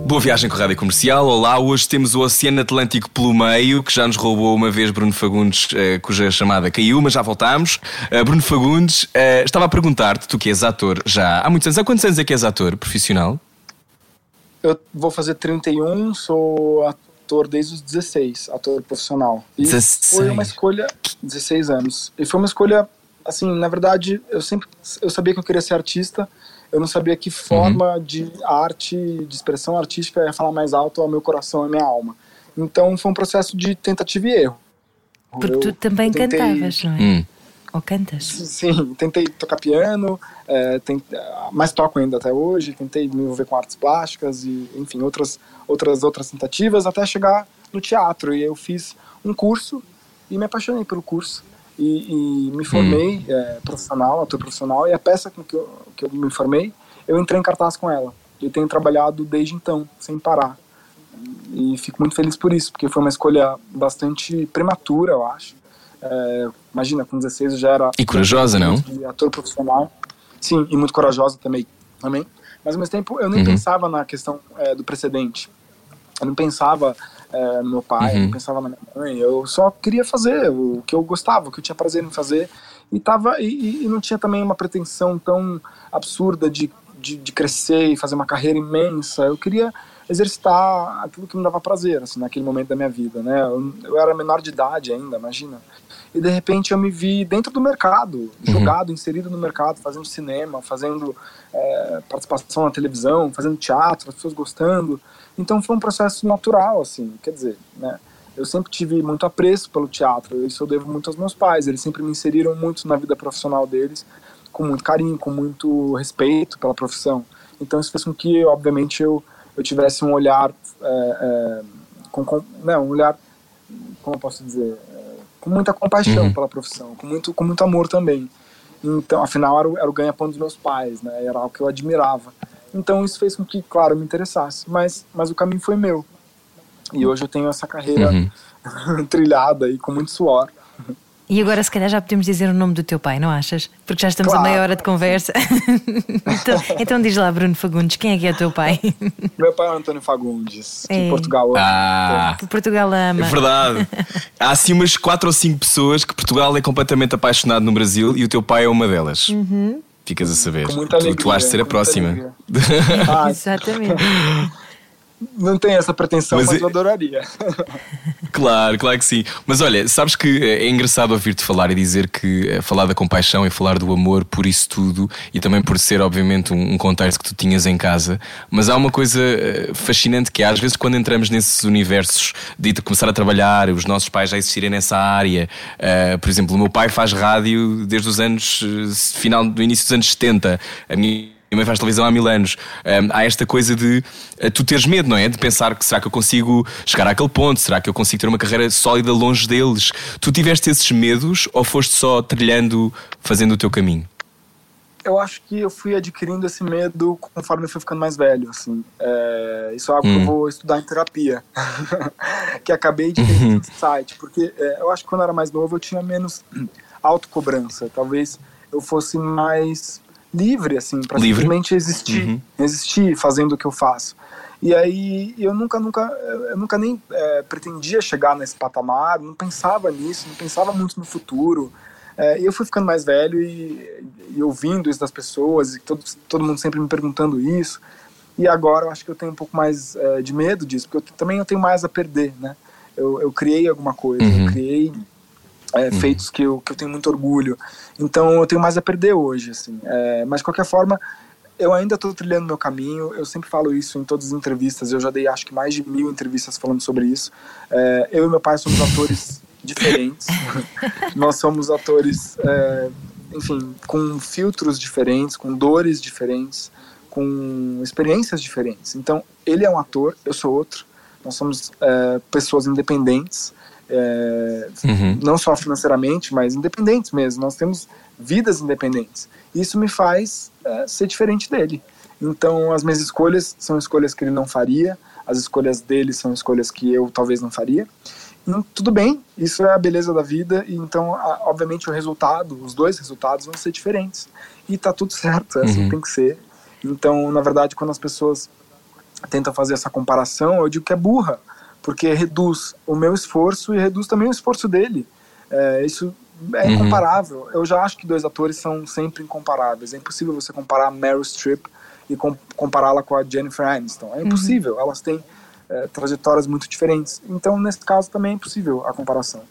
Boa viagem com a Rádio Comercial. Olá, hoje temos o Oceano Atlântico pelo meio, que já nos roubou uma vez Bruno Fagundes, eh, cuja chamada caiu, mas já voltámos. Uh, Bruno Fagundes, uh, estava a perguntar-te, tu que és ator já há muitos anos, há quantos anos é que és ator profissional? Eu vou fazer 31, sou ator desde os 16, ator profissional. E 16. foi uma escolha, 16 anos. E foi uma escolha assim, na verdade, eu sempre eu sabia que eu queria ser artista, eu não sabia que forma uhum. de arte, de expressão artística ia falar mais alto ao meu coração, à minha alma. Então foi um processo de tentativa e erro. Porque eu, tu também tentei... cantavas, não é? Hum. Ou cantas? Sim, tentei tocar piano, é, tentei, mas toco ainda até hoje. Tentei me envolver com artes plásticas e, enfim, outras, outras, outras tentativas até chegar no teatro. E eu fiz um curso e me apaixonei pelo curso e, e me formei hum. é, profissional, ator profissional, e a peça com que eu, que eu me formei, eu entrei em cartaz com ela. E tenho trabalhado desde então, sem parar. E fico muito feliz por isso, porque foi uma escolha bastante prematura, eu acho. É, imagina, com 16 eu já era. E corajosa, não? Ator profissional. Sim, e muito corajosa também. também. Mas ao mesmo tempo eu nem uhum. pensava na questão é, do precedente. Eu não pensava é, no meu pai, uhum. não pensava na minha mãe. Eu só queria fazer o que eu gostava, o que eu tinha prazer em fazer. E, tava, e, e não tinha também uma pretensão tão absurda de, de, de, crescer e fazer uma carreira imensa. Eu queria exercitar aquilo que me dava prazer, assim, naquele momento da minha vida, né? Eu, eu era menor de idade ainda, imagina. E de repente eu me vi dentro do mercado, uhum. jogado, inserido no mercado, fazendo cinema, fazendo é, participação na televisão, fazendo teatro, as pessoas gostando. Então foi um processo natural, assim, quer dizer, né? Eu sempre tive muito apreço pelo teatro, isso eu devo muito aos meus pais, eles sempre me inseriram muito na vida profissional deles, com muito carinho, com muito respeito pela profissão. Então isso fez com que, obviamente, eu, eu tivesse um olhar, é, é, com, com, né, um olhar, como eu posso dizer, com muita compaixão uhum. pela profissão, com muito, com muito amor também. Então, afinal, era o, era o ganha-pão dos meus pais, né? Era algo que eu admirava. Então isso fez com que, claro, me interessasse, mas, mas o caminho foi meu. E hoje eu tenho essa carreira uhum. [LAUGHS] trilhada e com muito suor. E agora, se calhar, já podemos dizer o nome do teu pai, não achas? Porque já estamos claro. a meia hora de conversa. [LAUGHS] então, então, diz lá, Bruno Fagundes, quem é que é o teu pai? [LAUGHS] Meu pai é o Antônio Fagundes, de é. Portugal. Ah, que Portugal ama. É verdade. Há assim umas quatro ou cinco pessoas que Portugal é completamente apaixonado no Brasil e o teu pai é uma delas. Uhum. Ficas a saber. Com muita alegria, tu, tu achas ser a próxima. [LAUGHS] Ah, Exatamente. Não tem essa pretensão, mas, mas eu adoraria. [LAUGHS] Claro, claro que sim. Mas olha, sabes que é engraçado ouvir-te falar e dizer que é falar da compaixão e falar do amor por isso tudo e também por ser, obviamente, um, um contexto que tu tinhas em casa. Mas há uma coisa eh, fascinante que é, às vezes, quando entramos nesses universos de começar a trabalhar, os nossos pais já existirem nessa área. Uh, por exemplo, o meu pai faz rádio desde os anos, final do início dos anos 70. A minha minha mãe faz televisão há mil anos. Um, há esta coisa de uh, tu teres medo, não é? De pensar que será que eu consigo chegar àquele ponto? Será que eu consigo ter uma carreira sólida longe deles? Tu tiveste esses medos ou foste só trilhando, fazendo o teu caminho? Eu acho que eu fui adquirindo esse medo conforme eu fui ficando mais velho, assim. É, isso é algo hum. que eu hum. vou estudar em terapia, [LAUGHS] que acabei de ter uhum. no site, porque é, eu acho que quando eu era mais novo eu tinha menos [CLEARS THROAT] autocobrança. Talvez eu fosse mais livre, assim, para simplesmente existir, uhum. existir fazendo o que eu faço. E aí eu nunca, nunca, eu nunca nem é, pretendia chegar nesse patamar, não pensava nisso, não pensava muito no futuro. É, e eu fui ficando mais velho e, e, ouvindo isso das pessoas, e todo, todo mundo sempre me perguntando isso. E agora eu acho que eu tenho um pouco mais é, de medo disso, porque eu, também eu tenho mais a perder, né? Eu, eu criei alguma coisa, uhum. eu criei é, uhum. feitos que eu, que eu tenho muito orgulho. Então eu tenho mais a perder hoje, assim. É, mas de qualquer forma, eu ainda estou trilhando meu caminho. Eu sempre falo isso em todas as entrevistas. Eu já dei acho que mais de mil entrevistas falando sobre isso. É, eu e meu pai somos atores [LAUGHS] diferentes. [LAUGHS] Nós somos atores, é, enfim, com filtros diferentes, com dores diferentes, com experiências diferentes. Então, ele é um ator, eu sou outro. Nós somos é, pessoas independentes, é, uhum. não só financeiramente, mas independentes mesmo. Nós temos vidas independentes. Isso me faz é, ser diferente dele. Então, as minhas escolhas são escolhas que ele não faria, as escolhas dele são escolhas que eu talvez não faria. E, tudo bem, isso é a beleza da vida, e então, a, obviamente, o resultado, os dois resultados vão ser diferentes. E tá tudo certo, é assim uhum. tem que ser. Então, na verdade, quando as pessoas tentam fazer essa comparação, eu digo que é burra, porque reduz o meu esforço e reduz também o esforço dele. É, isso é uhum. incomparável. Eu já acho que dois atores são sempre incomparáveis. É impossível você comparar Meryl Streep e com, compará-la com a Jennifer Aniston. É uhum. impossível. Uhum. Elas têm é, trajetórias muito diferentes. Então, nesse caso, também é impossível a comparação.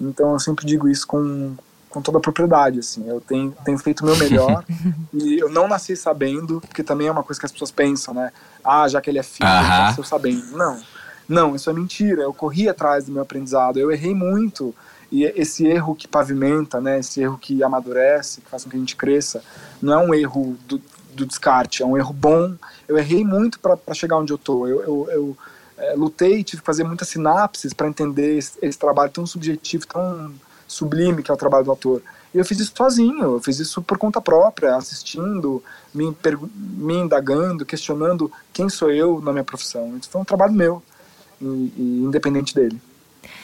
Então, eu sempre digo isso com, com toda a propriedade. Assim. Eu tenho, tenho feito o meu melhor [LAUGHS] e eu não nasci sabendo, que também é uma coisa que as pessoas pensam, né? Ah, já que ele é filho, uhum. ele nasceu sabendo. Não. Não, isso é mentira. Eu corri atrás do meu aprendizado. Eu errei muito e esse erro que pavimenta, né, esse erro que amadurece, que faz com que a gente cresça, não é um erro do, do descarte, é um erro bom. Eu errei muito para chegar onde eu tô. Eu, eu, eu é, lutei, tive que fazer muitas sinapses para entender esse, esse, trabalho tão subjetivo, tão sublime que é o trabalho do ator. E eu fiz isso sozinho, eu fiz isso por conta própria, assistindo, me, me indagando, questionando quem sou eu na minha profissão. Isso foi um trabalho meu, e, e independente dele.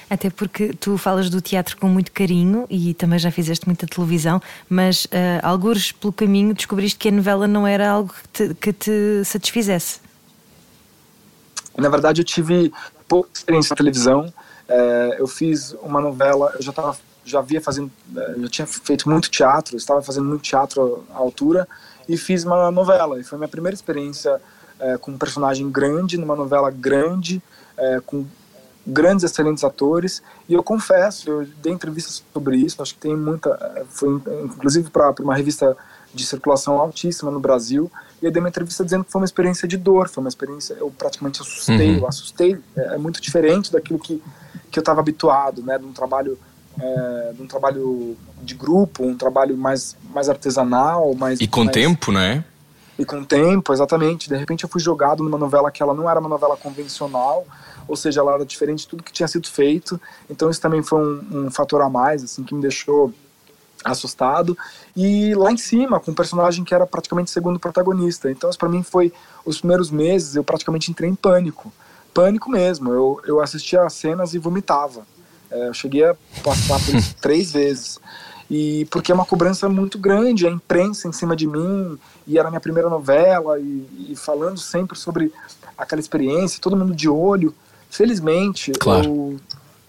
Até porque tu falas do teatro com muito carinho e também já fizeste muita televisão, mas uh, alguns pelo caminho descobriste que a novela não era algo que te, que te satisfizesse. Na verdade, eu tive pouca experiência na televisão. É, eu fiz uma novela, eu já estava já via fazendo, eh, já tinha feito muito teatro, estava fazendo muito teatro à altura e fiz uma novela. E foi minha primeira experiência é, com um personagem grande, numa novela grande, é, com grandes, excelentes atores. E eu confesso, eu dei entrevistas sobre isso, acho que tem muita. Eh, foi inclusive para uma revista de circulação altíssima no Brasil. E eu dei uma entrevista dizendo que foi uma experiência de dor, foi uma experiência. Eu praticamente assustei, uhum. eu assustei. É, é, muito diferente daquilo que, que eu estava habituado, né? De um trabalho. É, de um trabalho de grupo, um trabalho mais, mais artesanal, mais. E com mais, tempo, né? E com tempo, exatamente. De repente eu fui jogado numa novela que ela não era uma novela convencional, ou seja, ela era diferente de tudo que tinha sido feito. Então isso também foi um, um fator a mais, assim, que me deixou assustado. E lá em cima, com um personagem que era praticamente segundo protagonista. Então isso para mim foi os primeiros meses, eu praticamente entrei em pânico. Pânico mesmo. Eu, eu assistia as cenas e vomitava. É, eu cheguei a passar por isso [LAUGHS] três vezes. E porque é uma cobrança muito grande, a imprensa em cima de mim, e era minha primeira novela, e, e falando sempre sobre aquela experiência, todo mundo de olho. Felizmente, claro.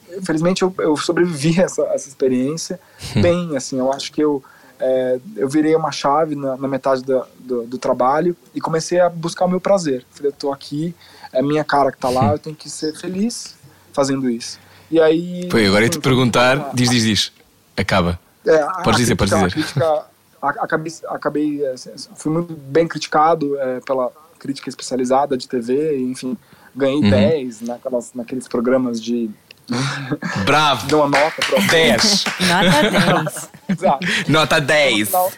eu, felizmente eu, eu sobrevivi a essa, essa experiência hum. bem, assim, eu acho que eu, é, eu virei uma chave na, na metade da, do, do, trabalho e comecei a buscar o meu prazer. Falei, eu tô aqui, é minha cara que tá lá, hum. eu tenho que ser feliz fazendo isso. E aí... Foi, agora ia te perguntar, diz, diz, diz, acaba. É, pode dizer, pode dizer. Crítica, acabei, acabei, é, fui muito bem criticado é, pela crítica especializada de TV, enfim, Ganhei uhum. 10 naquelas, naqueles programas de. [LAUGHS] Bravo! Deu uma nota para 10. [LAUGHS] nota 10. [LAUGHS] Exato. Nota 10. Final,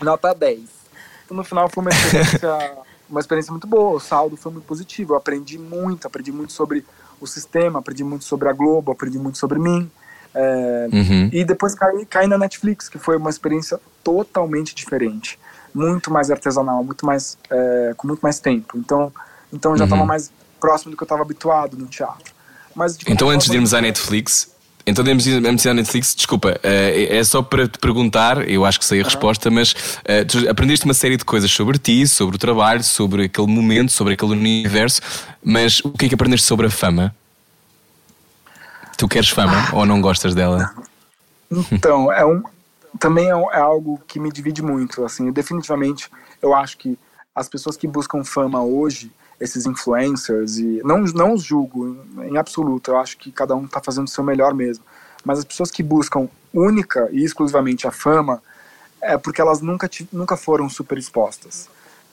nota 10. Então, no final foi uma experiência, uma experiência muito boa. O saldo foi muito positivo. Eu aprendi muito, aprendi muito sobre o sistema, aprendi muito sobre a Globo, aprendi muito sobre mim. É, uhum. E depois caí, caí na Netflix, que foi uma experiência totalmente diferente. Muito mais artesanal, muito mais, é, com muito mais tempo. Então, então já estava uhum. mais próximo do que eu estava habituado no teatro. Mas, então, antes de irmos à Netflix, então, antes de irmos à Netflix, desculpa, é só para te perguntar, eu acho que sei a uhum. resposta, mas tu aprendeste uma série de coisas sobre ti, sobre o trabalho, sobre aquele momento, sobre aquele universo, mas o que é que aprendeste sobre a fama? Tu queres fama ah. ou não gostas dela? Então, é um, também é, é, algo que me divide muito. Assim, definitivamente, eu acho que as pessoas que buscam fama hoje, esses influencers, e não, não os julgo em, absoluto, eu acho que cada um está fazendo o seu melhor mesmo, mas as pessoas que buscam única e exclusivamente a fama, é porque elas nunca, nunca foram super expostas.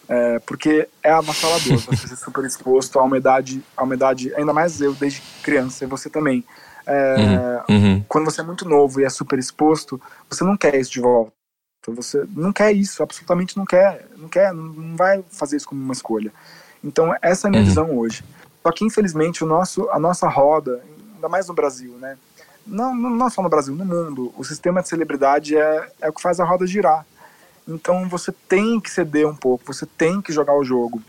É, porque é avassalador [LAUGHS] você ser super exposto a uma idade, a uma idade, ainda mais eu desde criança, e você também. É, uhum, uhum. Quando você é muito novo e é super exposto, você não quer isso de volta. Você não quer isso, absolutamente não quer, não quer, não vai fazer isso como uma escolha. Então essa é a minha uhum. visão hoje. Só que infelizmente o nosso, a nossa roda, ainda mais no Brasil, né? Não, não só no Brasil, no mundo, o sistema de celebridade é, é o que faz a roda girar. Então você tem que ceder um pouco, você tem que jogar o jogo.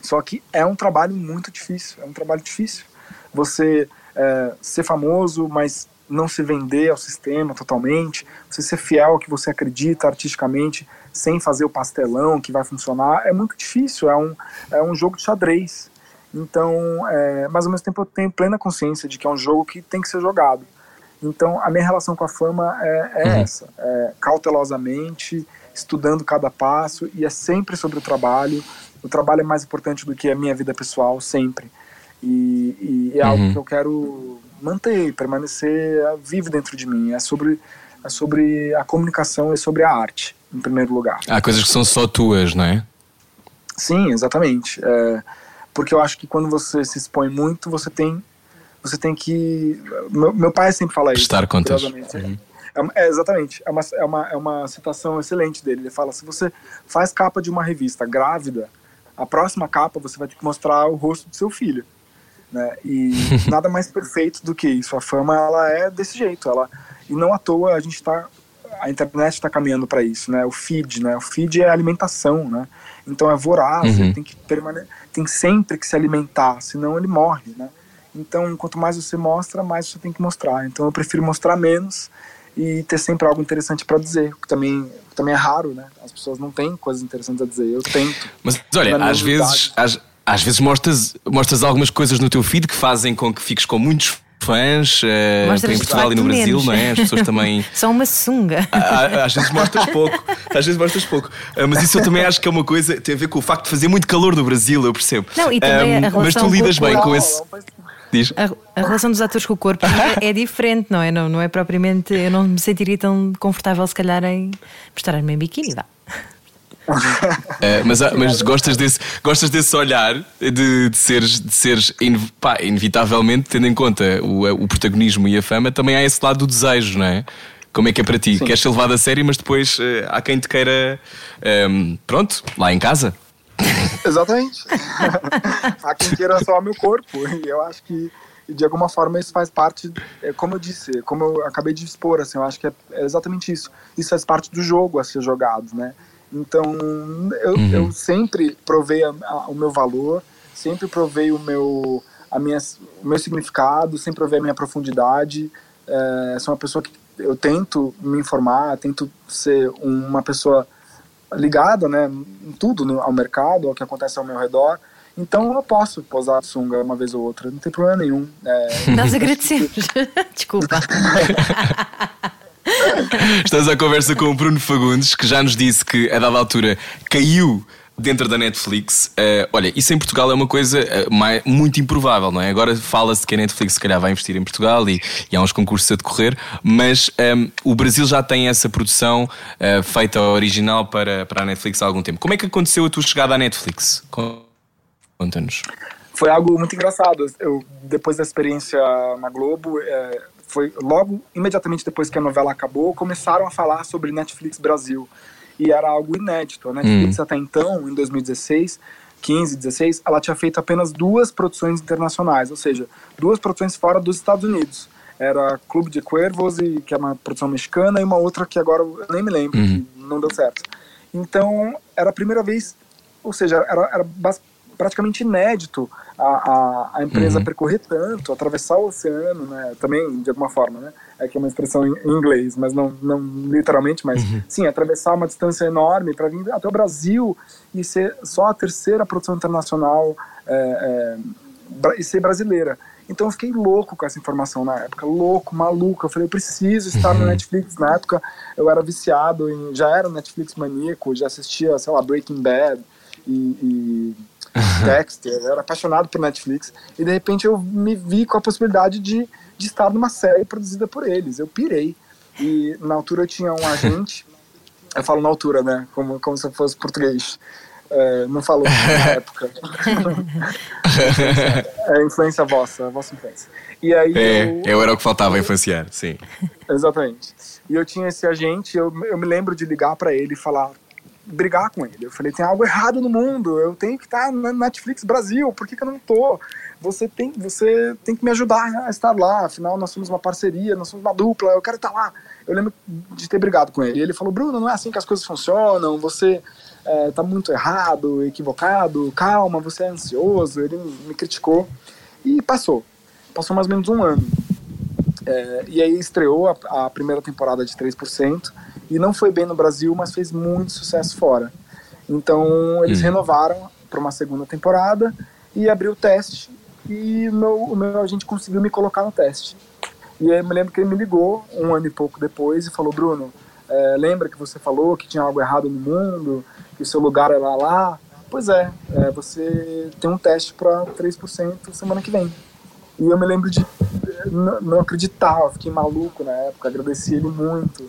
Só que é um trabalho muito difícil, é um trabalho difícil. Você é, ser famoso, mas não se vender ao sistema totalmente, você ser fiel ao que você acredita artisticamente, sem fazer o pastelão que vai funcionar, é muito difícil, é um, é um jogo de xadrez. Então, é, mas ao mesmo tempo eu tenho plena consciência de que é um jogo que tem que ser jogado. Então, a minha relação com a fama é, é uhum. essa, é, cautelosamente, estudando cada passo, e é sempre sobre o trabalho. O trabalho é mais importante do que a minha vida pessoal, sempre. E, e é algo uhum. que eu quero manter, permanecer vivo dentro de mim. É sobre, é sobre a comunicação e sobre a arte, em primeiro lugar. Há coisas que são só tuas, não é? Sim, exatamente. É, porque eu acho que quando você se expõe muito, você tem, você tem que. Meu, meu pai sempre fala Prestar isso. Prestar contas. Uhum. É, é, exatamente. É uma, é, uma, é uma citação excelente dele. Ele fala: se você faz capa de uma revista grávida, a próxima capa você vai ter que mostrar o rosto do seu filho. Né? E [LAUGHS] nada mais perfeito do que isso. A fama ela é desse jeito, ela e não à toa a gente está a internet está caminhando para isso, né? O feed, né? O feed é alimentação, né? Então é voraz, uhum. tem que permane tem sempre que se alimentar, senão ele morre, né? Então, quanto mais você mostra, mais você tem que mostrar. Então, eu prefiro mostrar menos e ter sempre algo interessante para dizer, que também também é raro, né? As pessoas não têm coisas interessantes a dizer. Eu tento. Mas olha, às vezes, às, às vezes mostras, mostras algumas coisas no teu feed que fazem com que fiques com muitos fãs uh, em Portugal e no Brasil, menos. não é? As pessoas também. [LAUGHS] Só uma sunga. Às vezes mostras pouco, às vezes mostras pouco. Uh, mas isso eu também acho que é uma coisa, tem a ver com o facto de fazer muito calor no Brasil, eu percebo. Não, e também um, a mas tu lidas bem com esse. A, a, relação dos atores com o corpo é, é, diferente, não é? Não, não é propriamente. Eu não me sentiria tão confortável, se calhar, em mostrar-me em biquíni, vá. É, [LAUGHS] mas, mas gostas, desse, gostas desse olhar de, de seres, de seres pá, inevitavelmente, tendo em conta o, o protagonismo e a fama, também há esse lado do desejo, não é? Como é que é para ti? Sim. Queres ser levado a sério, mas depois uh, há quem te queira, um, ehm, pronto, lá em casa. [LAUGHS] Exatamente. [LAUGHS] há quem queira só o meu corpo. E eu acho que, de alguma forma, isso faz parte, é, como eu disse, como eu acabei de expor, assim, eu acho que é, é exatamente isso. Isso faz parte do jogo a ser jogado, né? Então, eu, uhum. eu sempre provei a, a, o meu valor, sempre provei o meu, a minha, o meu significado, sempre provei a minha profundidade. É, sou uma pessoa que eu tento me informar, tento ser uma pessoa ligada né, em tudo no, ao mercado, ao que acontece ao meu redor. Então eu posso posar sunga uma vez ou outra, não tem problema nenhum. É, Nós [LAUGHS] agradecemos. [LAUGHS] Desculpa. [LAUGHS] Estamos à conversa com o Bruno Fagundes, que já nos disse que a dada altura caiu dentro da Netflix. Uh, olha, isso em Portugal é uma coisa uh, muito improvável, não é? Agora fala-se que a Netflix se calhar vai investir em Portugal e, e há uns concursos a decorrer, mas um, ehm, o Brasil já tem essa produção uh, feita original para, para a Netflix há algum tempo. Como é que aconteceu a tua chegada à Netflix? Conta-nos. Foi algo muito engraçado. Eu, depois da experiência na Globo, foi logo, imediatamente depois que a novela acabou, começaram a falar sobre Netflix Brasil. E era algo inédito. A Netflix hum. até então, em 2016, 15, 16, ela tinha feito apenas duas produções internacionais, ou seja, duas produções fora dos Estados Unidos. Era Clube de Cuervos, que é uma produção mexicana, e uma outra que agora eu nem me lembro, uhum. que não deu certo. Então, era a primeira vez, ou seja, era, era praticamente inédito a, a, a empresa uhum. percorrer tanto, atravessar o oceano, né? Também, de alguma forma, né? É que é uma expressão em inglês, mas não, não literalmente, mas uhum. sim, atravessar uma distância enorme para vir até o Brasil e ser só a terceira produção internacional é, é, e ser brasileira. Então eu fiquei louco com essa informação na época, louco, maluco. Eu falei, eu preciso estar uhum. no Netflix. Na época eu era viciado, em, já era Netflix maníaco, já assistia, sei lá, Breaking Bad, e, e [LAUGHS] Dexter, eu era apaixonado por Netflix, e de repente eu me vi com a possibilidade de, de estar numa série produzida por eles. Eu pirei. E na altura eu tinha um agente, [LAUGHS] eu falo na altura, né? Como, como se eu fosse português. É, não falou na [LAUGHS] época. é influência vossa, a vossa influência. E aí é, eu, eu era o que faltava influenciar, sim. Exatamente. E eu tinha esse agente, eu, eu me lembro de ligar para ele e falar, brigar com ele. Eu falei, tem algo errado no mundo, eu tenho que estar na Netflix Brasil, por que, que eu não tô? Você tem, você tem que me ajudar a estar lá, afinal nós somos uma parceria, nós somos uma dupla, eu quero estar lá. Eu lembro de ter brigado com ele. Ele falou, Bruno, não é assim que as coisas funcionam, você é, tá muito errado, equivocado, calma, você é ansioso. Ele me criticou e passou. Passou mais ou menos um ano. É, e aí estreou a, a, primeira temporada de 3%, e não foi bem no Brasil, mas fez muito sucesso fora. Então eles hum. renovaram para uma segunda temporada e abriu o teste, e o meu, o meu agente conseguiu me colocar no teste. E aí eu me lembro que ele me ligou um ano e pouco depois e falou: Bruno, é, lembra que você falou que tinha algo errado no mundo, que o seu lugar era lá? Pois é, é você tem um teste para 3% semana que vem. E eu me lembro de não acreditar, eu fiquei maluco na época, agradeci ele muito.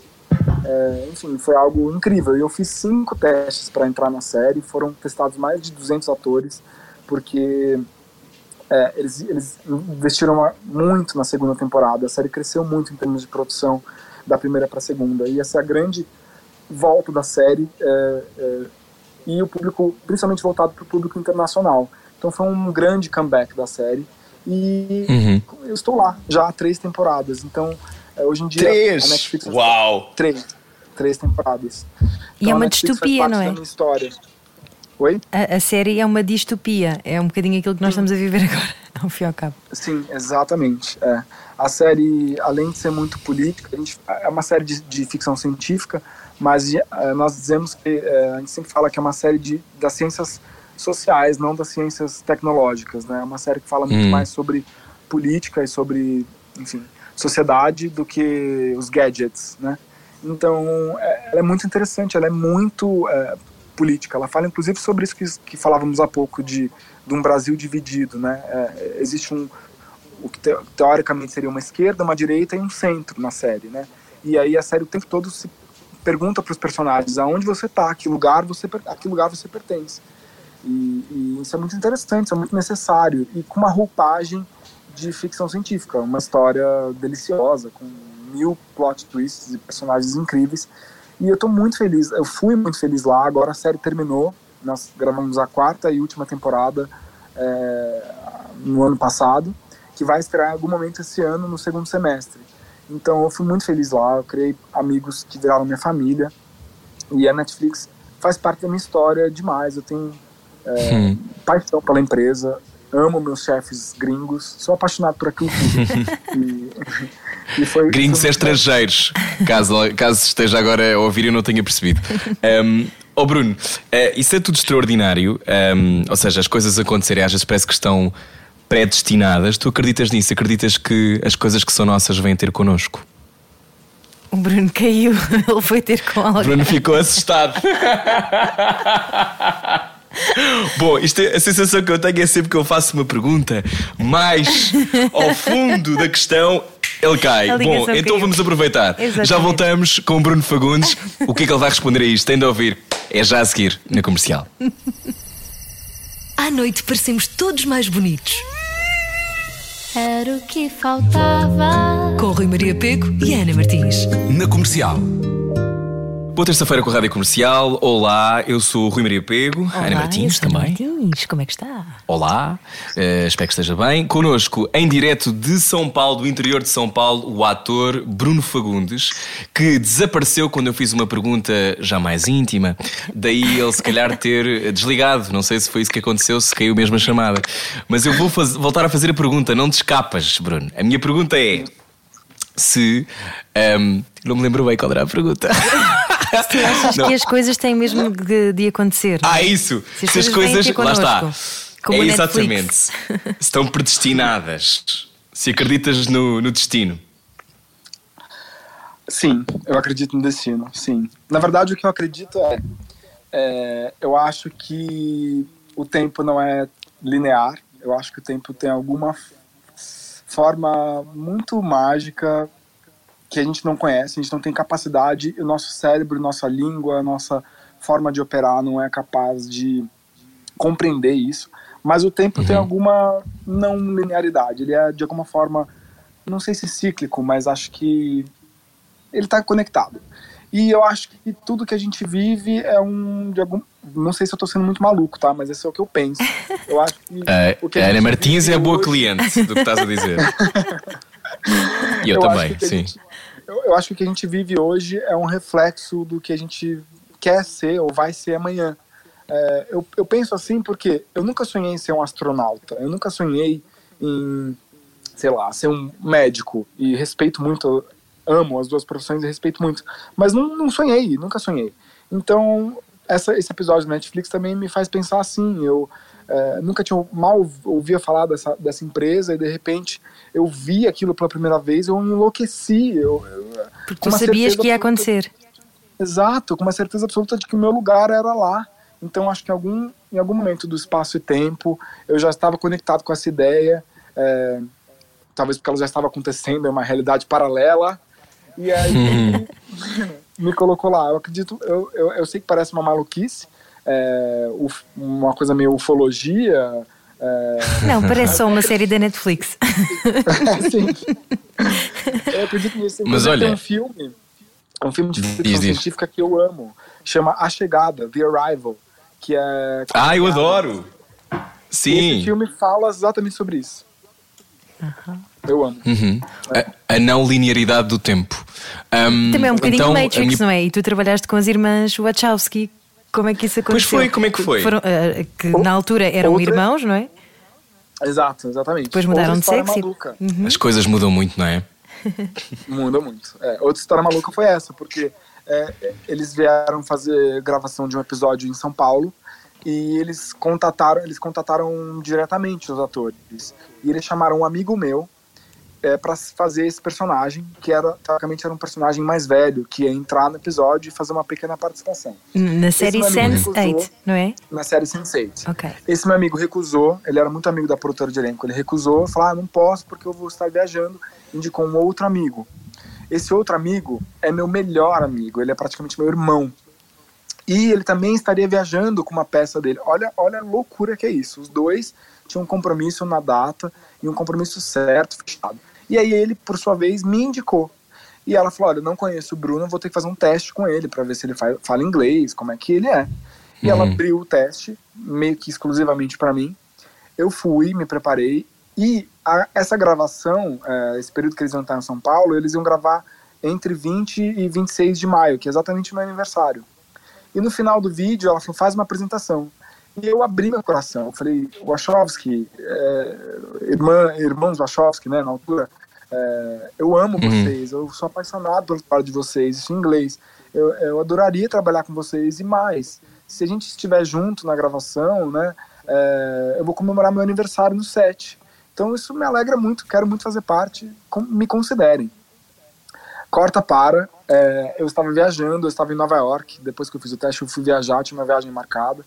É, enfim, foi algo incrível. E eu fiz cinco testes para entrar na série, foram testados mais de 200 atores, porque é, eles, eles investiram muito na segunda temporada. A série cresceu muito em termos de produção da primeira para a segunda. E essa é a grande volta da série é, é, e o público, principalmente voltado para o público internacional. Então foi um grande comeback da série. E uhum. eu estou lá já há três temporadas. Então, é, hoje em dia. Três! A Netflix Uau! Três. Três temporadas. Então, e é uma distopia, não é? história. Oi? A, a, série é uma distopia. É um bocadinho aquilo que nós Sim. estamos a viver [LAUGHS] agora, ao fim e ao cabo. Sim, exatamente. É. A série, além de ser muito política, gente, é uma série de, de ficção científica, mas é, nós dizemos que é, a gente sempre fala que é uma série de, das ciências sociais, não das ciências tecnológicas, né? É uma série que fala muito hum. mais sobre política e sobre, enfim, sociedade do que os gadgets, né? Então, é, ela é muito interessante, ela é muito é, política. Ela fala, inclusive, sobre isso que, que falávamos há pouco de, de um Brasil dividido, né? É, existe um o que te, teoricamente seria uma esquerda, uma direita e um centro na série, né? E aí a série o tempo todo se pergunta para os personagens aonde você está, a que lugar você a que lugar você pertence. E, e, isso é muito interessante, isso é muito necessário. E com uma roupagem de ficção científica, uma história deliciosa, com mil plot twists e personagens incríveis. E eu estou muito feliz, eu fui muito feliz lá, agora a série terminou, nós gravamos a quarta e última temporada é, no ano passado, que vai estrear em algum momento esse ano, no segundo semestre. Então eu fui muito feliz lá, eu criei amigos que viraram minha família, e a Netflix faz parte da minha história demais, eu tenho é, hum. paixão pela empresa, amo meus chefes gringos, sou apaixonado por aquilo tudo. [LAUGHS] e, e foi, gringos foi estrangeiros, caso, caso esteja agora a ouvir e eu não tenha percebido. Um, oh Bruno, uh, isso é tudo extraordinário, um, ou seja, as coisas acontecerem às vezes parece que estão predestinadas. Tu acreditas nisso? Acreditas que as coisas que são nossas vêm ter connosco? O Bruno caiu, [LAUGHS] ele foi ter com alguém. O Bruno ficou assustado. [LAUGHS] [LAUGHS] Bom, isto é, a sensação que eu tenho é sempre que eu faço uma pergunta mais [LAUGHS] ao fundo da questão, ele cai. Bom, então caiu. vamos aproveitar. Exatamente. Já voltamos com o Bruno Fagundes. O que é que ele vai responder a isto? Tem de ouvir. É já a seguir, na comercial. À noite parecemos todos mais bonitos. Era o que faltava. Com Rui Maria Pego e Ana Martins. Na comercial. Boa terça-feira com a Rádio Comercial. Olá, eu sou o Rui Maria Pego, Olá, Ana Martins também. Martins, como é que está? Olá, uh, espero que esteja bem. Connosco, em direto de São Paulo, do interior de São Paulo, o ator Bruno Fagundes, que desapareceu quando eu fiz uma pergunta já mais íntima. Daí ele, se calhar, ter desligado. Não sei se foi isso que aconteceu, se caiu mesmo a chamada. Mas eu vou voltar a fazer a pergunta. Não te escapas, Bruno. A minha pergunta é se. Um, ehm, não me lembro bem qual era a pergunta. Se achas não. que as coisas têm mesmo de, de acontecer. Ah, é? isso. Se as, Se as coisas. Lá está. Como é exatamente. Estão predestinadas. Se acreditas no, no destino. Sim, eu acredito no destino, sim. Na verdade, o que eu acredito é É, eu acho que o tempo não é linear. Eu acho que o tempo tem alguma forma muito mágica que a gente não conhece, a gente não tem capacidade, o nosso cérebro, nossa língua, nossa forma de operar não é capaz de compreender isso. Mas o tempo uhum. tem alguma não linearidade, ele é de alguma forma, não sei se cíclico, mas acho que ele está conectado. E eu acho que tudo que a gente vive é um de algum, não sei se eu estou sendo muito maluco, tá? Mas esse é o que eu penso. Eu acho que uh, [LAUGHS] o que a Ana Martins é boa hoje... cliente do que estás a dizer. [LAUGHS] e eu, eu também, sim. Gente, eu, eu acho que o que a gente vive hoje é um reflexo do que a gente quer ser ou vai ser amanhã. É, eu, eu penso assim porque eu nunca sonhei em ser um astronauta, eu nunca sonhei em, sei lá, ser um médico e respeito muito amo as duas profissões e respeito muito. Mas não, não sonhei, nunca sonhei. Então, essa, esse episódio do Netflix também me faz pensar assim. Eu é, nunca tinha mal ouvia falar dessa, dessa empresa e de repente eu vi aquilo pela primeira vez, eu enlouqueci. Eu, eu, Porque tu sabias que ia acontecer. Exato, com uma certeza absoluta de que o meu lugar era lá. Então, acho que em algum, em algum momento do espaço e tempo eu já estava conectado com essa ideia. É, talvez porque ela já estava acontecendo em uma realidade paralela e aí [LAUGHS] [LAUGHS] me colocou lá. Eu acredito, eu, eu, eu sei que parece uma maluquice, é, uma coisa meio ufologia. É... Não, parece só uma série da Netflix. [LAUGHS] Sim. Eu acredito nisso. Mas olha. Tem um filme, um filme de ficção científica que eu amo, chama A Chegada, The Arrival, que é. Ah, eu adoro! Sim. Esse filme fala exatamente sobre isso. Uhum. Eu amo. Uhum. É. A, a, não linearidade do tempo. Um, Também é um bocadinho então, Matrix, minha... não é? E tu trabalhaste com as irmãs Wachowski. Como é que isso aconteceu? Pois foi, como é que foi? Foram, uh, que na altura eram Outra... irmãos, não é? Exato, exatamente. Depois mudaram de sexo. Uhum. As coisas mudam muito, não é? [LAUGHS] Muda muito. É, outra história maluca foi essa, porque é, eles vieram fazer gravação de um episódio em São Paulo e eles contataram, eles contataram diretamente os atores. E eles chamaram um amigo meu é, para fazer esse personagem, que era, teoricamente, era um personagem mais velho, que ia entrar no episódio e fazer uma pequena participação. Na série Sense8, não é? Na série Sense8. Ok. Esse meu amigo recusou, ele era muito amigo da produtora de elenco, ele recusou, falou, ah, não posso porque eu vou estar viajando, indicou um outro amigo. Esse outro amigo é meu melhor amigo, ele é praticamente meu irmão. E ele também estaria viajando com uma peça dele. Olha, olha a loucura que é isso. Os dois tinham um compromisso na data e um compromisso certo, fechado. E aí ele, por sua vez, me indicou. E ela falou: Olha, eu não conheço o Bruno, vou ter que fazer um teste com ele para ver se ele fala inglês, como é que ele é. E uhum. ela abriu o teste, meio que exclusivamente para mim. Eu fui, me preparei. E a, essa gravação, é, esse período que eles iam estar em São Paulo, eles iam gravar entre 20 e 26 de maio, que é exatamente o meu aniversário. E no final do vídeo, ela falou: faz uma apresentação. E eu abri meu coração. Eu falei: Wachowski, é, irmã, irmãos Wachowski, né, na altura, é, eu amo uhum. vocês, eu sou apaixonado pelo trabalho de vocês, isso em inglês. Eu, eu adoraria trabalhar com vocês e mais. Se a gente estiver junto na gravação, né, é, eu vou comemorar meu aniversário no set. Então isso me alegra muito, quero muito fazer parte, com, me considerem. Corta para, é, eu estava viajando, eu estava em Nova York, depois que eu fiz o teste eu fui viajar, tinha uma viagem marcada.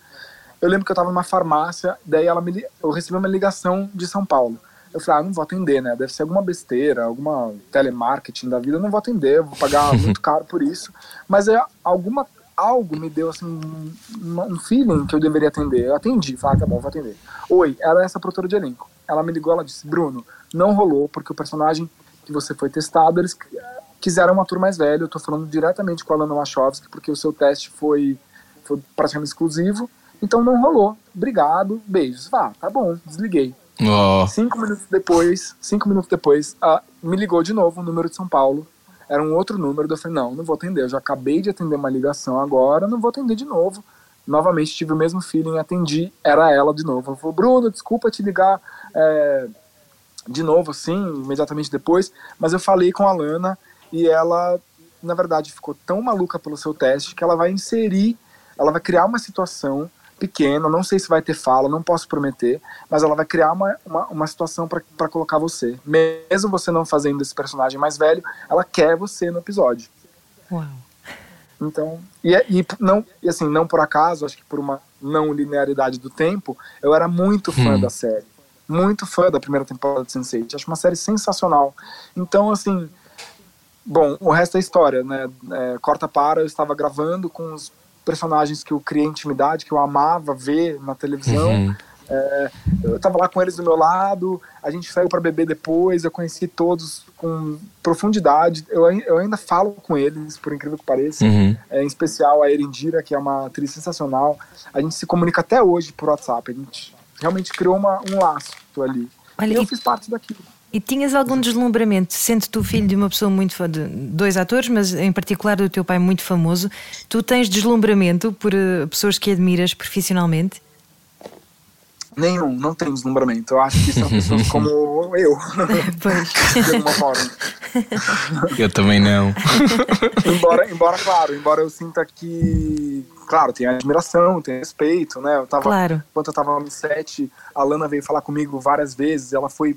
Eu lembro que eu estava numa farmácia, daí ela me, eu recebi uma ligação de São Paulo. Eu falei, ah, não vou atender, né? Deve ser alguma besteira, alguma telemarketing da vida, eu não vou atender, eu vou pagar [LAUGHS] muito caro por isso. Mas é alguma algo me deu assim um, um feeling que eu deveria atender. Eu atendi, falei, ah, tá bom, vou atender. Oi, ela é essa produtora de elenco. Ela me ligou, ela disse, Bruno, não rolou porque o personagem que você foi testado, eles quiseram um ator mais velho. Eu tô falando diretamente com a Lana Wachowski porque o seu teste foi, foi praticamente exclusivo. Então não rolou. Obrigado, beijos. Vá, tá bom, desliguei. Oh. Cinco minutos depois, cinco minutos depois, a, me ligou de novo o número de São Paulo. Era um outro número. Eu falei, não, não vou atender. Eu já acabei de atender uma ligação agora, não vou atender de novo. Novamente tive o mesmo feeling, atendi, era ela de novo. Ela falou, Bruno, desculpa te ligar é, de novo, assim, imediatamente depois. Mas eu falei com a Lana e ela, na verdade, ficou tão maluca pelo seu teste que ela vai inserir, ela vai criar uma situação pequena, não sei se vai ter fala, não posso prometer, mas ela vai criar uma, uma, uma situação para colocar você. Mesmo você não fazendo esse personagem mais velho, ela quer você no episódio. Uau. Então, e, é, e não, e assim, não por acaso, acho que por uma não linearidade do tempo, eu era muito fã hum. da série. Muito fã da primeira temporada de Sense8. Acho uma série sensacional. Então, assim, bom, o resto é história, né? É, corta para, eu estava gravando com os personagens que eu criei intimidade, que eu amava ver na televisão. Uhum. É, eu estava lá com eles do meu lado, a gente saiu para beber depois, eu conheci todos com profundidade. Eu, eu ainda falo com eles, por incrível que pareça. Uhum. É, em especial a Erendira, que é uma atriz sensacional. A gente se comunica até hoje por WhatsApp. A gente realmente criou uma, um laço ali. Olha, e eu fiz parte daquilo. E tinhas algum deslumbramento, sendo tu filho de uma pessoa muito fã de dois atores, mas em particular do teu pai muito famoso, tu tens deslumbramento por uh, pessoas que admiras profissionalmente? Nenhum, não tem deslumbramento. Eu acho que são pessoas [LAUGHS] como eu. [LAUGHS] Pois. de alguma forma. Eu também não. [LAUGHS] embora, embora, claro, embora eu sinta que. Claro, tem admiração, tem respeito, né? Eu tava, claro. Quando eu tava no set, a Lana veio falar comigo várias vezes, ela foi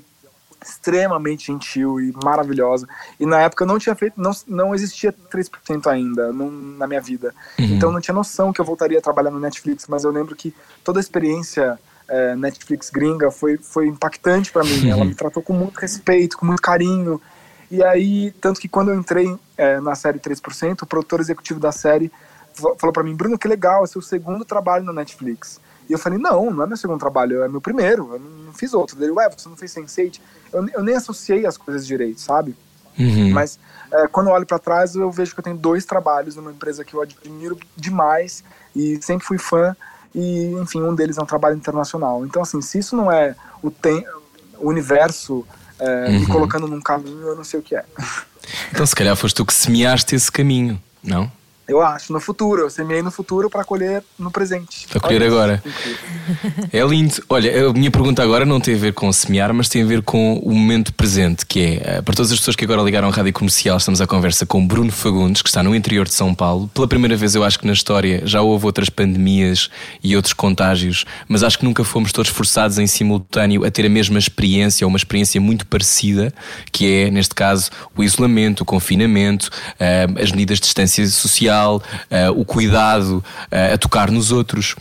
extremamente gentil e maravilhosa. E na época eu não tinha feito, não, não existia 3% ainda não, na minha vida. Uhum. Então não tinha noção que eu voltaria a trabalhar no Netflix, mas eu lembro que toda a experiência é, Netflix gringa foi, foi impactante para mim. Uhum. Ela me tratou com muito respeito, com muito carinho. E aí, tanto que quando eu entrei é, na série 3%, o produtor executivo da série falou para mim, Bruno, que legal, é seu segundo trabalho na Netflix. E eu falei, não, não é meu segundo trabalho, é meu primeiro, eu não fiz outro. Ele, ué, você não fez Sense8? Eu, eu nem associei as coisas direito, sabe? Uhum. Mas é, quando eu olho para trás, eu vejo que eu tenho dois trabalhos numa empresa que eu admiro demais e sempre fui fã e enfim um deles é um trabalho internacional então assim se isso não é o, tem, o universo é, uhum. me colocando num caminho eu não sei o que é então se calhar foste tu que semeaste esse caminho não eu acho, no futuro. Eu semeei no futuro para colher no presente. Para colher agora. É lindo. Olha, a minha pergunta agora não tem a ver com semear, mas tem a ver com o momento presente, que é, eh, para todas as pessoas que agora ligaram à rádio comercial, estamos à conversa com Bruno Fagundes, que está no interior de São Paulo. Pela primeira vez, eu acho que na história já houve outras pandemias e outros contágios, mas acho que nunca fomos todos forçados em simultâneo a ter a mesma experiência, ou uma experiência muito parecida, que é, neste caso, o isolamento, o confinamento, eh, as medidas de distância social uh, o cuidado uh, a tocar nos outros.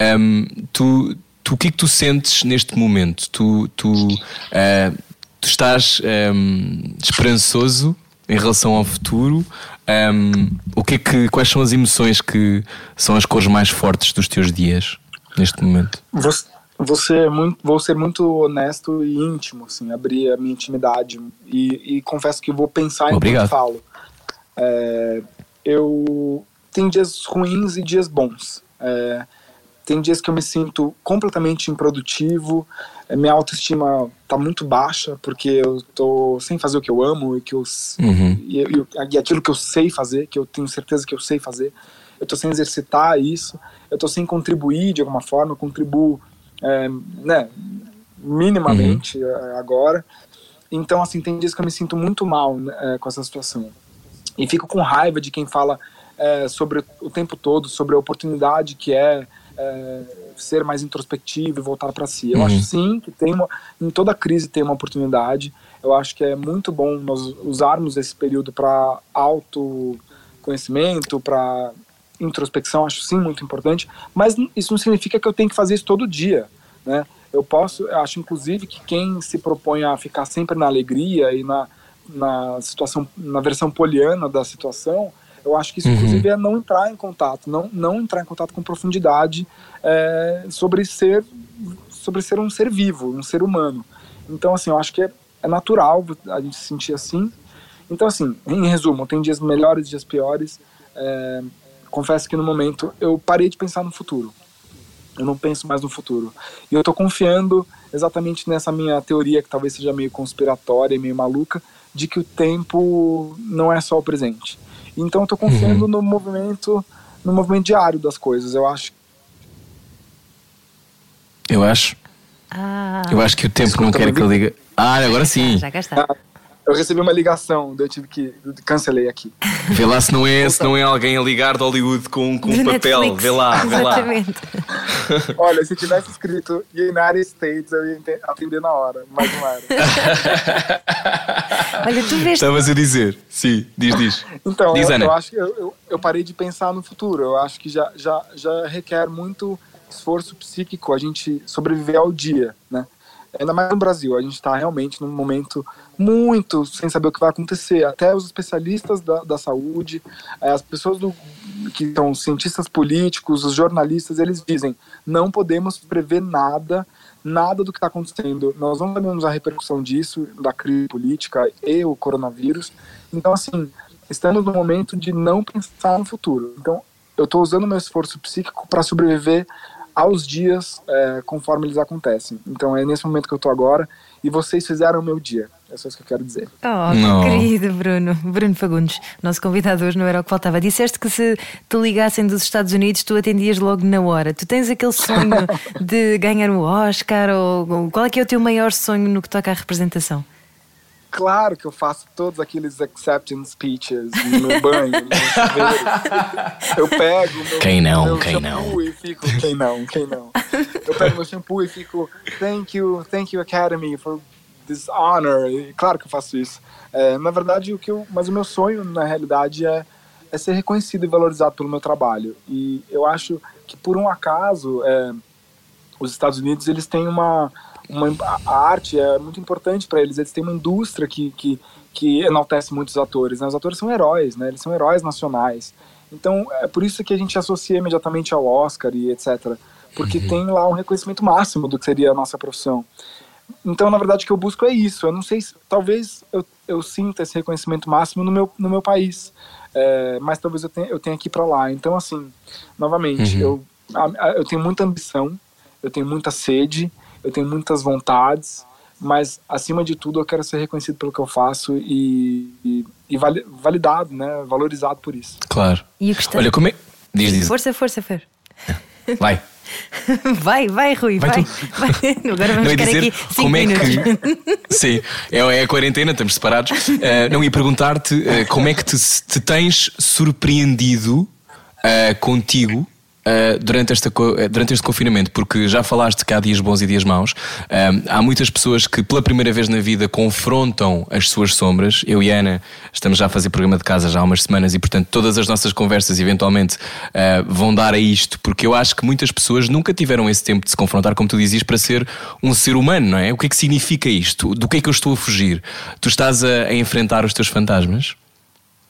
Um, tu, tu, o que é que tu sentes neste momento? Tu, tu, uh, tu estás um, esperançoso em relação ao futuro? Um, o que é que, quais são as emoções que são as cores mais fortes dos teus dias neste momento? Você, você é muito, vou ser muito honesto e íntimo, assim, abrir a minha intimidade e, e confesso que vou pensar Obrigado. em falo. É, eu tem dias ruins e dias bons. É, tem dias que eu me sinto completamente improdutivo, é, minha autoestima tá muito baixa porque eu tô sem fazer o que eu amo e que eu uhum. e, e, aquilo que eu sei fazer, que eu tenho certeza que eu sei fazer. Eu tô sem exercitar isso, eu tô sem contribuir de alguma forma, eu contribuo, é, né, minimamente uhum. É, agora. Então, assim, tem dias que eu me sinto muito mal né, com essa situação. E fico com raiva de quem fala é, sobre o tempo todo, sobre a oportunidade que é, é ser mais introspectivo e voltar para si. Eu uhum. acho sim que tem uma, em toda crise tem uma oportunidade. Eu acho que é muito bom nós usarmos esse período para autoconhecimento, para introspecção, acho sim muito importante, mas isso não significa que eu tenho que fazer isso todo dia, né? Eu posso, eu acho inclusive que quem se propõe a ficar sempre na alegria e na na situação, na versão poliana da situação, eu acho que isso, uhum. inclusive, é não entrar em contato, não, não entrar em contato com profundidade é, sobre ser sobre ser um ser vivo, um ser humano. Então, assim, eu acho que é, é natural a gente se sentir assim. Então, assim, em resumo, tem dias melhores, dias piores. É, confesso que no momento eu parei de pensar no futuro. Eu não penso mais no futuro. E eu estou confiando exatamente nessa minha teoria, que talvez seja meio conspiratória e meio maluca, de que o tempo não é só o presente. Então eu tô confiando uhum. no movimento, no movimento diário das coisas. Eu acho. Eu acho. Ah. Eu acho que o tempo Desculpa, não quer que eu diga. Ah, agora sim. Já está. Eu recebi uma ligação, eu tive que cancelei aqui. Vê lá se não é, se não é alguém a ligar de Hollywood com, com um papel. Netflix. Vê lá, vê lá. [LAUGHS] Olha, se tivesse escrito United States, eu ia atender na hora, mas não era. [LAUGHS] Olha, tu vês. Estavas a dizer, sim, diz, diz. Então, diz, eu, eu, acho que eu, eu, eu, parei de pensar no futuro. Eu acho que já, já, já requer muito esforço psíquico a gente sobreviver ao dia, né? Ainda mais no Brasil, a gente está realmente num momento muito sem saber o que vai acontecer. Até os especialistas da, da saúde, eh, as pessoas do, que são cientistas políticos, os jornalistas, eles dizem: não podemos prever nada, nada do que está acontecendo. Nós não sabemos a repercussão disso, da crise política e o coronavírus. Então, assim, estamos no momento de não pensar no futuro. Então, eu estou usando meu esforço psíquico para sobreviver aos dias é, conforme eles acontecem. Então é nesse momento que eu tô agora e vocês fizeram o meu dia. É só isso que eu quero dizer. Oh, Não. querido Bruno, Bruno Fagundes, nosso convidado hoje não era o que faltava. Disseste que se te ligassem dos Estados Unidos, tu atendias logo na hora. Tu tens aquele sonho [LAUGHS] de ganhar um Oscar? Ou qual é que é o teu maior sonho no que toca à representação? Claro que eu faço todos aqueles acceptance speeches no banho, no Eu pego meu, quem não, meu quem shampoo não. e fico quem não, quem não. Eu pego meu shampoo e fico thank you, thank you Academy for this honor. E claro que eu faço isso. É, na verdade, o que eu, mas o meu sonho na realidade é é ser reconhecido e valorizado pelo meu trabalho. E eu acho que por um acaso é, os Estados Unidos eles têm uma uma, a arte é muito importante para eles. Eles têm uma indústria que, que, que enaltece muitos atores. Né? Os atores são heróis, né? Eles são heróis nacionais. Então, é por isso que a gente associa imediatamente ao Oscar e etc. Porque uhum. tem lá um reconhecimento máximo do que seria a nossa profissão. Então, na verdade, o que eu busco é isso. Eu não sei se, talvez eu, eu sinta esse reconhecimento máximo no meu, no meu país, é, mas talvez eu tenha, eu tenha que ir para lá. Então, assim, novamente, uhum. eu, eu tenho muita ambição, eu tenho muita sede, eu tenho muitas vontades, mas acima de tudo eu quero ser reconhecido pelo que eu faço e, e, e validado, né, valorizado por isso. Claro. E o que está... Olha, como é... Diz, diz. Força, força, Fer. Vai. [LAUGHS] Vai, vai, Rui, vai. vai. [LAUGHS] vai. Agora vamos ficar dizer aqui como é que. [LAUGHS] Sim, é, é, a quarentena, estamos separados. Uh, não ia perguntar-te uh, como é que te, te tens surpreendido uh, contigo Uh, durante, esta, uh, durante este confinamento, porque já falaste que há dias bons e dias maus, uh, há muitas pessoas que pela primeira vez na vida confrontam as suas sombras. Eu e Ana estamos já a fazer programa de casa já há umas semanas e, portanto, todas as nossas conversas eventualmente vão dar a isto, porque eu acho que muitas pessoas nunca tiveram esse tempo de se confrontar, como tu dizias, para ser um ser humano, não é? O que é que significa isto? Do que é que eu estou a fugir? Tu estás a, a enfrentar os teus fantasmas?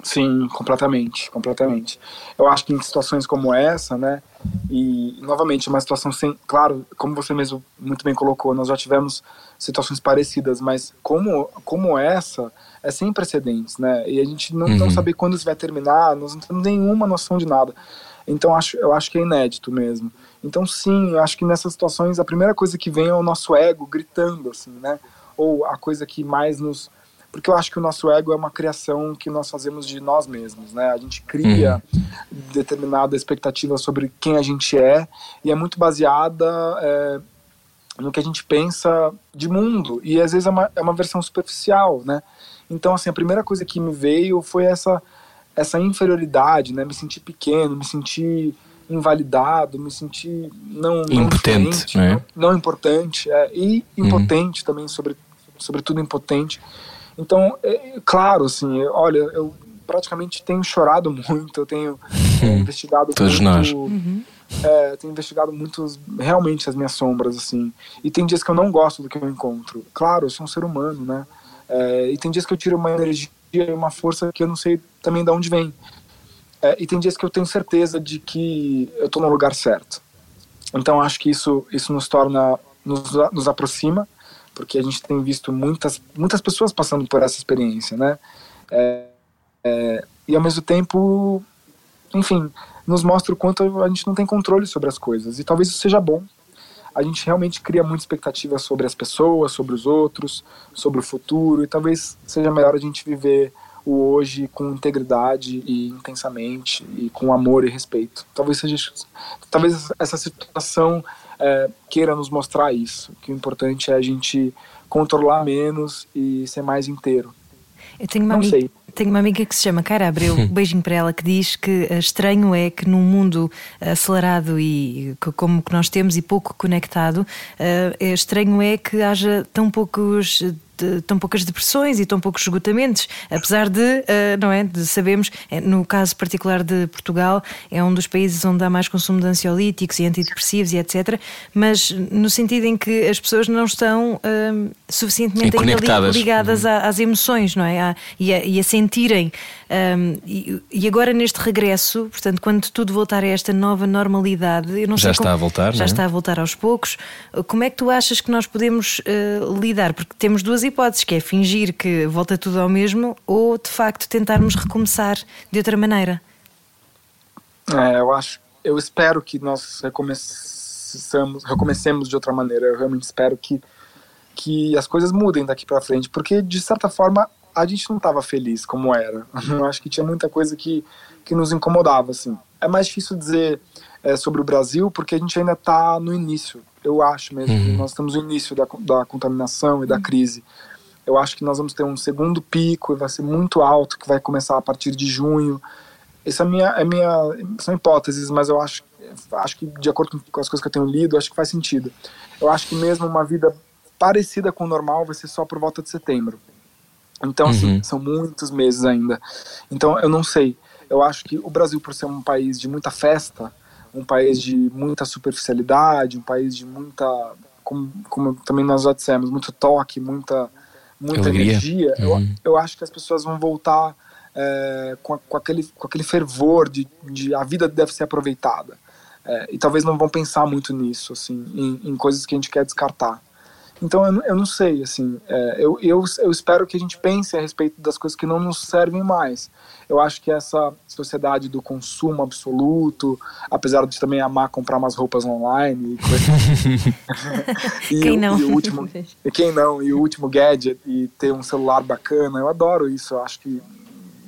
Sim, completamente, completamente. Eu acho que em situações como essa, né, e novamente uma situação sem, claro, como você mesmo muito bem colocou, nós já tivemos situações parecidas, mas como como essa é sem precedentes, né? E a gente não, uhum. não sabe quando isso vai terminar, nós não temos nenhuma noção de nada. Então acho, eu acho que é inédito mesmo. Então sim, eu acho que nessas situações a primeira coisa que vem é o nosso ego gritando assim, né? Ou a coisa que mais nos porque eu acho que o nosso ego é uma criação que nós fazemos de nós mesmos, né? A gente cria uhum. determinada expectativa sobre quem a gente é e é muito baseada é, no que a gente pensa de mundo e às vezes é uma, é uma versão superficial, né? Então, assim, a primeira coisa que me veio foi essa essa inferioridade, né? Me sentir pequeno, me sentir invalidado, me sentir não, não impotente, né? não, não, importante é, e impotente uhum. também, sobre, sobretudo impotente. Então, é, claro, assim, olha, eu praticamente tenho chorado [LAUGHS] muito, eu tenho é, investigado Todos muito. Nós. Uhum. É, tenho investigado muito realmente as minhas sombras, assim. E tem dias que eu não gosto do que eu encontro. Claro, eu sou um ser humano, né? É, e tem dias que eu tiro uma energia e uma força que eu não sei também de onde vem. É, e tem dias que eu tenho certeza de que eu estou no lugar certo. Então acho que isso, isso nos torna, nos, nos aproxima porque a gente tem visto muitas, muitas pessoas passando por essa experiência, né? É, é, e ao mesmo tempo, enfim, nos mostra o quanto a gente não tem controle sobre as coisas. E talvez isso seja bom. A gente realmente cria muita expectativa sobre as pessoas, sobre os outros, sobre o futuro, e talvez seja melhor a gente viver o hoje com integridade e intensamente e com amor e respeito. Talvez seja talvez essa situação é, queira nos mostrar isso, que o importante é a gente controlar menos e ser mais inteiro. Eu tenho uma, amiga, tenho uma amiga que se chama Cara Abreu, um beijinho para ela, que diz que eh, estranho é que num mundo acelerado e como que nós temos e pouco conectado, é estranho é que haja tão poucos tão poucas depressões e tão poucos esgotamentos, apesar de, uh, não é, de sabemos, é, no caso particular de Portugal, é um dos países onde há mais consumo de ansiolíticos e antidepressivos e etc, mas no sentido em que as pessoas não estão uh, suficientemente ligadas uhum. às emoções, não é? E, a, e, a, sentirem. Um, e, e, agora neste regresso, portanto, quando tudo voltar a esta nova normalidade, eu não já sei está como, a voltar, já é? está a voltar aos poucos. Como é que tu achas que nós podemos uh, lidar? Porque temos duas hipóteses, que é fingir que volta tudo ao mesmo ou de facto tentarmos recomeçar de outra maneira. É, eu acho, eu espero que nós recomeçamos, recomecemos de outra maneira. Eu realmente espero que que as coisas mudem daqui para frente, porque de certa forma a gente não estava feliz como era. [LAUGHS] Eu acho que tinha muita coisa que que nos incomodava assim. É mais difícil dizer é, sobre o Brasil porque a gente ainda está no início. Eu acho mesmo. Uhum. Nós estamos no início da, da contaminação e da crise. Eu acho que nós vamos ter um segundo pico, vai ser muito alto, que vai começar a partir de junho. Essa é minha, é minha são hipóteses, mas eu acho, acho que de acordo com as coisas que eu tenho lido, acho que faz sentido. Eu acho que mesmo uma vida parecida com o normal vai ser só por volta de setembro. Então, assim, uhum. são muitos meses ainda. Então, eu não sei. Eu acho que o Brasil, por ser um país de muita festa, um país de muita superficialidade, um país de muita, como, como também nós já dissemos, muito toque, muita muita Alegria. energia, uhum. eu, eu acho que as pessoas vão voltar é, com, com, aquele, com aquele fervor de, de a vida deve ser aproveitada. É, e talvez não vão pensar muito nisso, assim, em, em coisas que a gente quer descartar. Então eu, eu não sei, assim, é, eu, eu, eu espero que a gente pense a respeito das coisas que não nos servem mais. Eu acho que essa sociedade do consumo absoluto, apesar de também amar comprar umas roupas online e coisas. [LAUGHS] e, quem não? E o último, e quem não? E o último gadget e ter um celular bacana, eu adoro isso. Eu acho que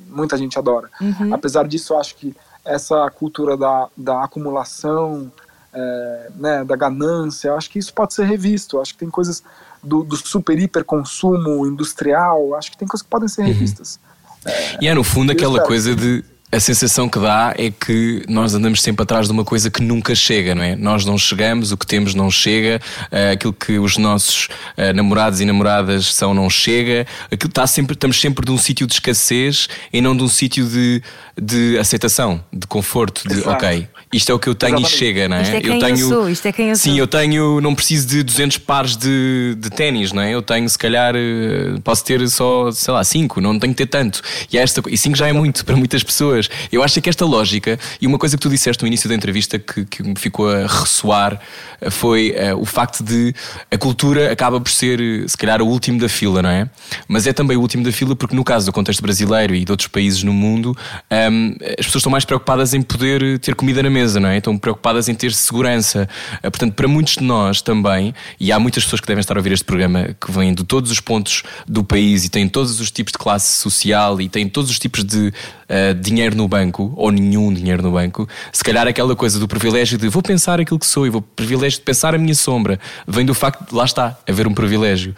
muita gente adora. Uhum. Apesar disso, eu acho que essa cultura da, da acumulação é, né, da ganância, acho que isso pode ser revisto. Acho que tem coisas do, do super hiper consumo industrial, acho que tem coisas que podem ser uhum. revistas. Uhum. É, e é no fundo aquela espero. coisa de a sensação que dá é que nós andamos sempre atrás de uma coisa que nunca chega, não é? Nós não chegamos, o que temos não chega, uh, aquilo que os nossos uh, namorados e namoradas são não chega, aquilo está sempre, estamos sempre de um sítio de escassez e não de um sítio de, de aceitação, de conforto, de Exato. ok, isto é o que eu tenho Exatamente. e chega, não é? Isto é quem eu, tenho, eu sou, isto é quem eu sim, sou. eu tenho, não preciso de 200 pares de, de ténis, não é? Eu tenho, se calhar, eh, posso ter só, sei lá, 5, não tenho que ter tanto. E, esta, e 5 já é muito para muitas pessoas. Eu acho que esta lógica, e uma coisa que tu disseste no início da entrevista que, que me ficou a ressoar, eh, foi uh, o facto de a cultura acaba por ser, se calhar, o último da fila, não é? Mas é também o último da fila porque, no caso do contexto brasileiro e de outros países no mundo, um, ehm, as pessoas estão mais preocupadas em poder ter comida na mesa, não é? Estão preocupadas em ter segurança. Eh, portanto, para muitos de nós também, e há muitas pessoas que devem estar a ouvir este programa que vêm de todos os pontos do país e têm todos os tipos de classe social e têm todos os tipos de uh, dinheiro no banco, ou nenhum dinheiro no banco, se calhar aquela coisa do privilégio de vou pensar aquilo que sou e vou privilégio de pensar a minha sombra, vem do facto de lá está, haver um privilégio.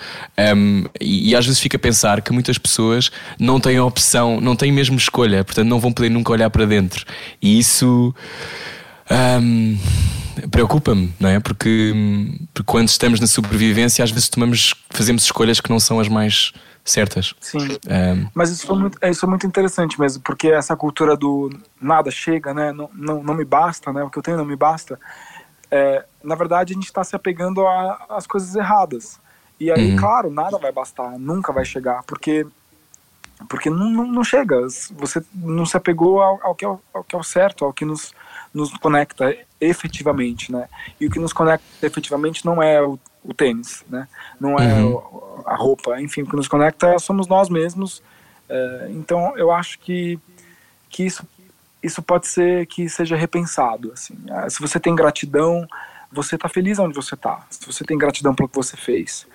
Um, e, e às vezes fica a pensar que muitas pessoas não têm opção, não têm mesmo escolha, portanto não vão poder nunca olhar para dentro. E isso. Um, preocupa-me, não é? Porque, porque, quando estamos na sobrevivência, às vezes tomamos, fazemos escolhas que não são as mais certas. Sim. Um, Mas isso foi muito, isso é muito interessante mesmo, porque essa cultura do nada chega, né? Não, não, não me basta, né? O que eu tenho não me basta. É, na verdade, a gente está se apegando às coisas erradas. E aí, uhum. claro, nada vai bastar, nunca vai chegar, porque porque não, não, não chega. Você não se apegou ao, ao, que é, ao que é o certo, ao que nos nos conecta efetivamente, né? E o que nos conecta efetivamente não é o, o tênis, né? Não é uhum. o, a roupa, enfim, o que nos conecta somos nós mesmos. É, então, eu acho que que isso isso pode ser que seja repensado, assim. Ah, se você tem gratidão, você está feliz onde você está. Se você tem gratidão pelo que você fez,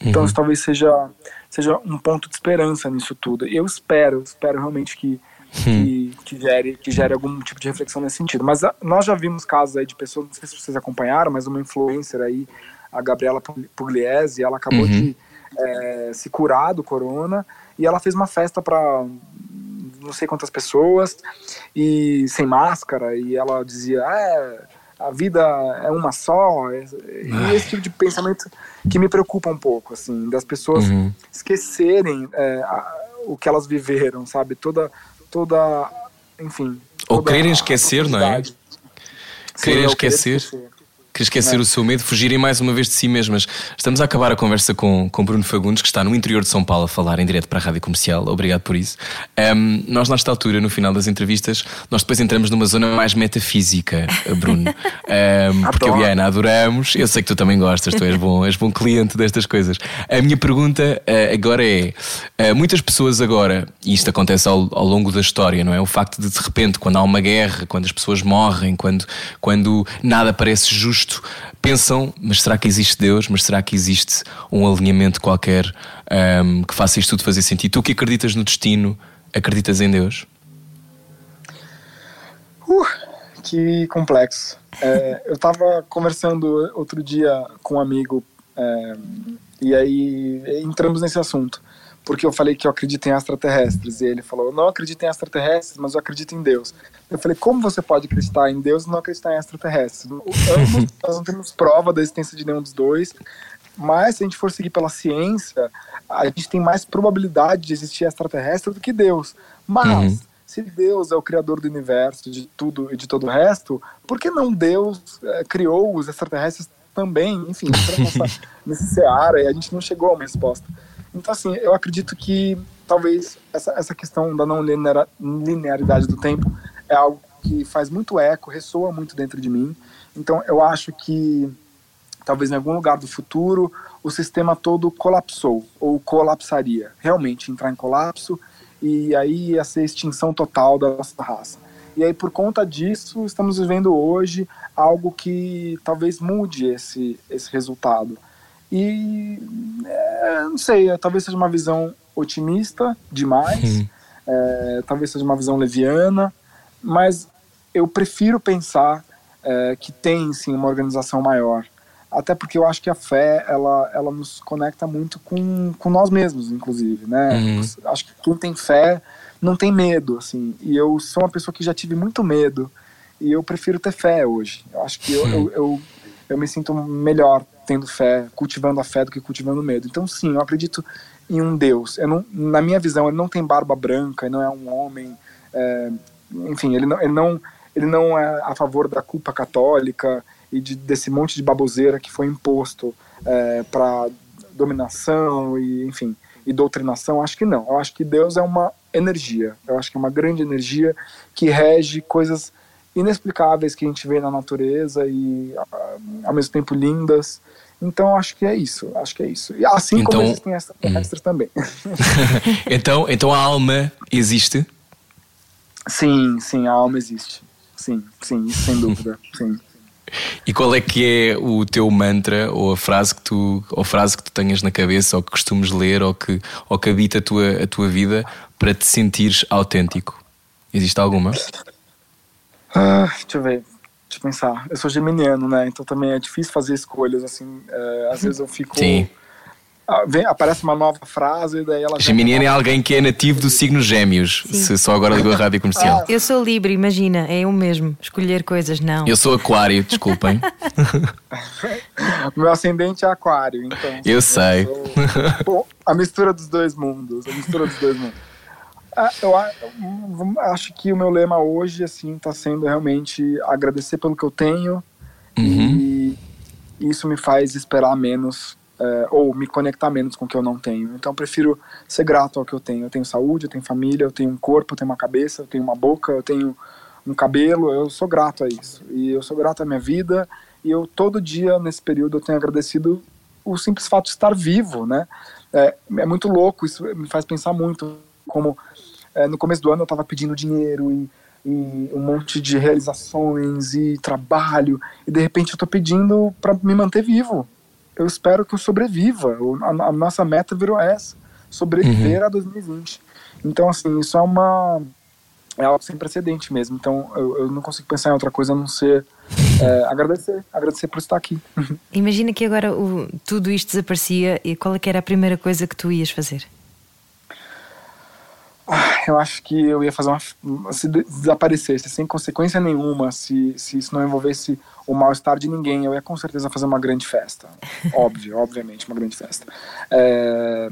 então uhum. isso talvez seja seja um ponto de esperança nisso tudo. Eu espero, espero realmente que que, que, gere, que gere algum tipo de reflexão nesse sentido. Mas a, nós já vimos casos aí de pessoas, não sei se vocês acompanharam, mas uma influencer aí, a Gabriela Pugliese, ela acabou uhum. de é, se curar do corona e ela fez uma festa para não sei quantas pessoas e sem máscara e ela dizia é, a vida é uma só e esse tipo de pensamento que me preocupa um pouco assim das pessoas uhum. esquecerem é, a, o que elas viveram sabe toda toda enfim ou quererem esquecer não é? quererem esquecer. esquecer que esquecer é. o seu medo, fugirem mais uma vez de si mesmas. Estamos a acabar a conversa com, com Bruno Fagundes, que está no interior de São Paulo a falar em direto para a Rádio Comercial. Obrigado por isso. Um, nós, nesta altura, no final das entrevistas, nós depois entramos numa zona mais metafísica, Bruno. [LAUGHS] Um, porque eu e a Ana adoramos. Eu sei que tu também gostas, tu és bom, és bom cliente destas coisas. A minha pergunta uh, agora é: uh, muitas pessoas agora, e isto acontece ao, ao longo da história, não é? O facto de de repente, quando há uma guerra, quando as pessoas morrem, quando, quando nada parece justo isto, pensam, mas será que existe Deus? Mas será que existe um alinhamento qualquer um, que faça isto tudo fazer sentido? Tu que acreditas no destino, acreditas em Deus? Uh, que complexo. É, eu estava conversando outro dia com um amigo é, e aí entramos nesse assunto porque eu falei que eu acredito em extraterrestres. E ele falou: Eu não acredito em extraterrestres, mas eu acredito em Deus. Eu falei: Como você pode acreditar em Deus e não acreditar em extraterrestres? Ambos, [LAUGHS] nós não temos prova da existência de nenhum dos dois. Mas se a gente for seguir pela ciência, a gente tem mais probabilidade de existir extraterrestre do que Deus. Mas. Uhum. Se Deus é o criador do universo, de tudo e de todo o resto, por que não Deus é, criou os extraterrestres também? Enfim, nessa, [LAUGHS] nesse seara e a gente não chegou a uma resposta. Então, assim, eu acredito que talvez essa, essa questão da não linearidade do tempo é algo que faz muito eco, ressoa muito dentro de mim. Então, eu acho que talvez em algum lugar do futuro o sistema todo colapsou ou colapsaria, realmente entrar em colapso e aí ia ser extinção total da nossa raça. E aí por conta disso estamos vivendo hoje algo que talvez mude esse esse resultado. E é, não sei, talvez seja uma visão otimista demais, é, talvez seja uma visão leviana, mas eu prefiro pensar é, que tem sim uma organização maior. Até porque eu acho que a fé ela, ela nos conecta muito com, com nós mesmos, inclusive, né? Uhum. Acho que quem tem fé não tem medo, assim. E eu sou uma pessoa que já tive muito medo e eu prefiro ter fé hoje. Eu acho que eu, eu, eu, eu me sinto melhor tendo fé, cultivando a fé do que cultivando medo. Então, sim, eu acredito em um Deus. Não, na minha visão, ele não tem barba branca, ele não é um homem. É, enfim, ele não, ele, não, ele não é a favor da culpa católica e de, desse monte de baboseira que foi imposto é, para dominação e, enfim, e doutrinação. Acho que não. Eu acho que Deus é uma energia. Eu acho que é uma grande energia que rege coisas inexplicáveis que a gente vê na natureza e ao mesmo tempo lindas então acho que é isso, acho que é isso. E assim então, como existem extraterrestres hum. também. [LAUGHS] então, então a alma existe? Sim, sim, a alma existe. Sim, sim, sem dúvida, [LAUGHS] sim. E qual é que é o teu mantra ou a frase que tu, ou frase que tu tenhas na cabeça ou que costumes ler ou que, ou que habita a tua, a tua vida para te sentires autêntico? Existe alguma? Ah, deixa eu ver. Deixa eu pensar. Eu sou geminiano, né? Então também é difícil fazer escolhas, assim. É, às vezes eu fico. Sim. Ah, vem, aparece uma nova frase e daí ela. Geminiano é alguém que é nativo do signo Gêmeos, Sim. se só agora ligou a rádio comercial. Ah. Eu sou Libra, imagina, é eu mesmo. Escolher coisas, não. Eu sou Aquário, desculpem. [LAUGHS] Meu ascendente é Aquário, então. Eu, eu sei. Sou... Bom, a mistura dos dois mundos. A mistura dos dois mundos. Ah, eu acho que o meu lema hoje, assim, está sendo realmente agradecer pelo que eu tenho uhum. e isso me faz esperar menos é, ou me conectar menos com o que eu não tenho. Então, eu prefiro ser grato ao que eu tenho. Eu tenho saúde, eu tenho família, eu tenho um corpo, eu tenho uma cabeça, eu tenho uma boca, eu tenho um cabelo. Eu sou grato a isso e eu sou grato à minha vida e eu todo dia nesse período eu tenho agradecido o simples fato de estar vivo, né? É, é muito louco, isso me faz pensar muito como é, no começo do ano eu estava pedindo dinheiro e, e, um monte de realizações e trabalho e de repente eu estou pedindo para me manter vivo. Eu espero que eu sobreviva. A, a nossa meta virou essa, sobreviver uhum. a 2020. Então assim isso é uma é algo sem precedente mesmo. Então eu, eu não consigo pensar em outra coisa a não ser é, [LAUGHS] agradecer, agradecer por estar aqui. Imagina que agora o, tudo isto desaparecia e qual é que era a primeira coisa que tu ias fazer? Ah, eu acho que eu ia fazer uma. Se desaparecesse sem consequência nenhuma, se, se isso não envolvesse o mal-estar de ninguém, eu ia com certeza fazer uma grande festa. [LAUGHS] Óbvio, obviamente, uma grande festa. É,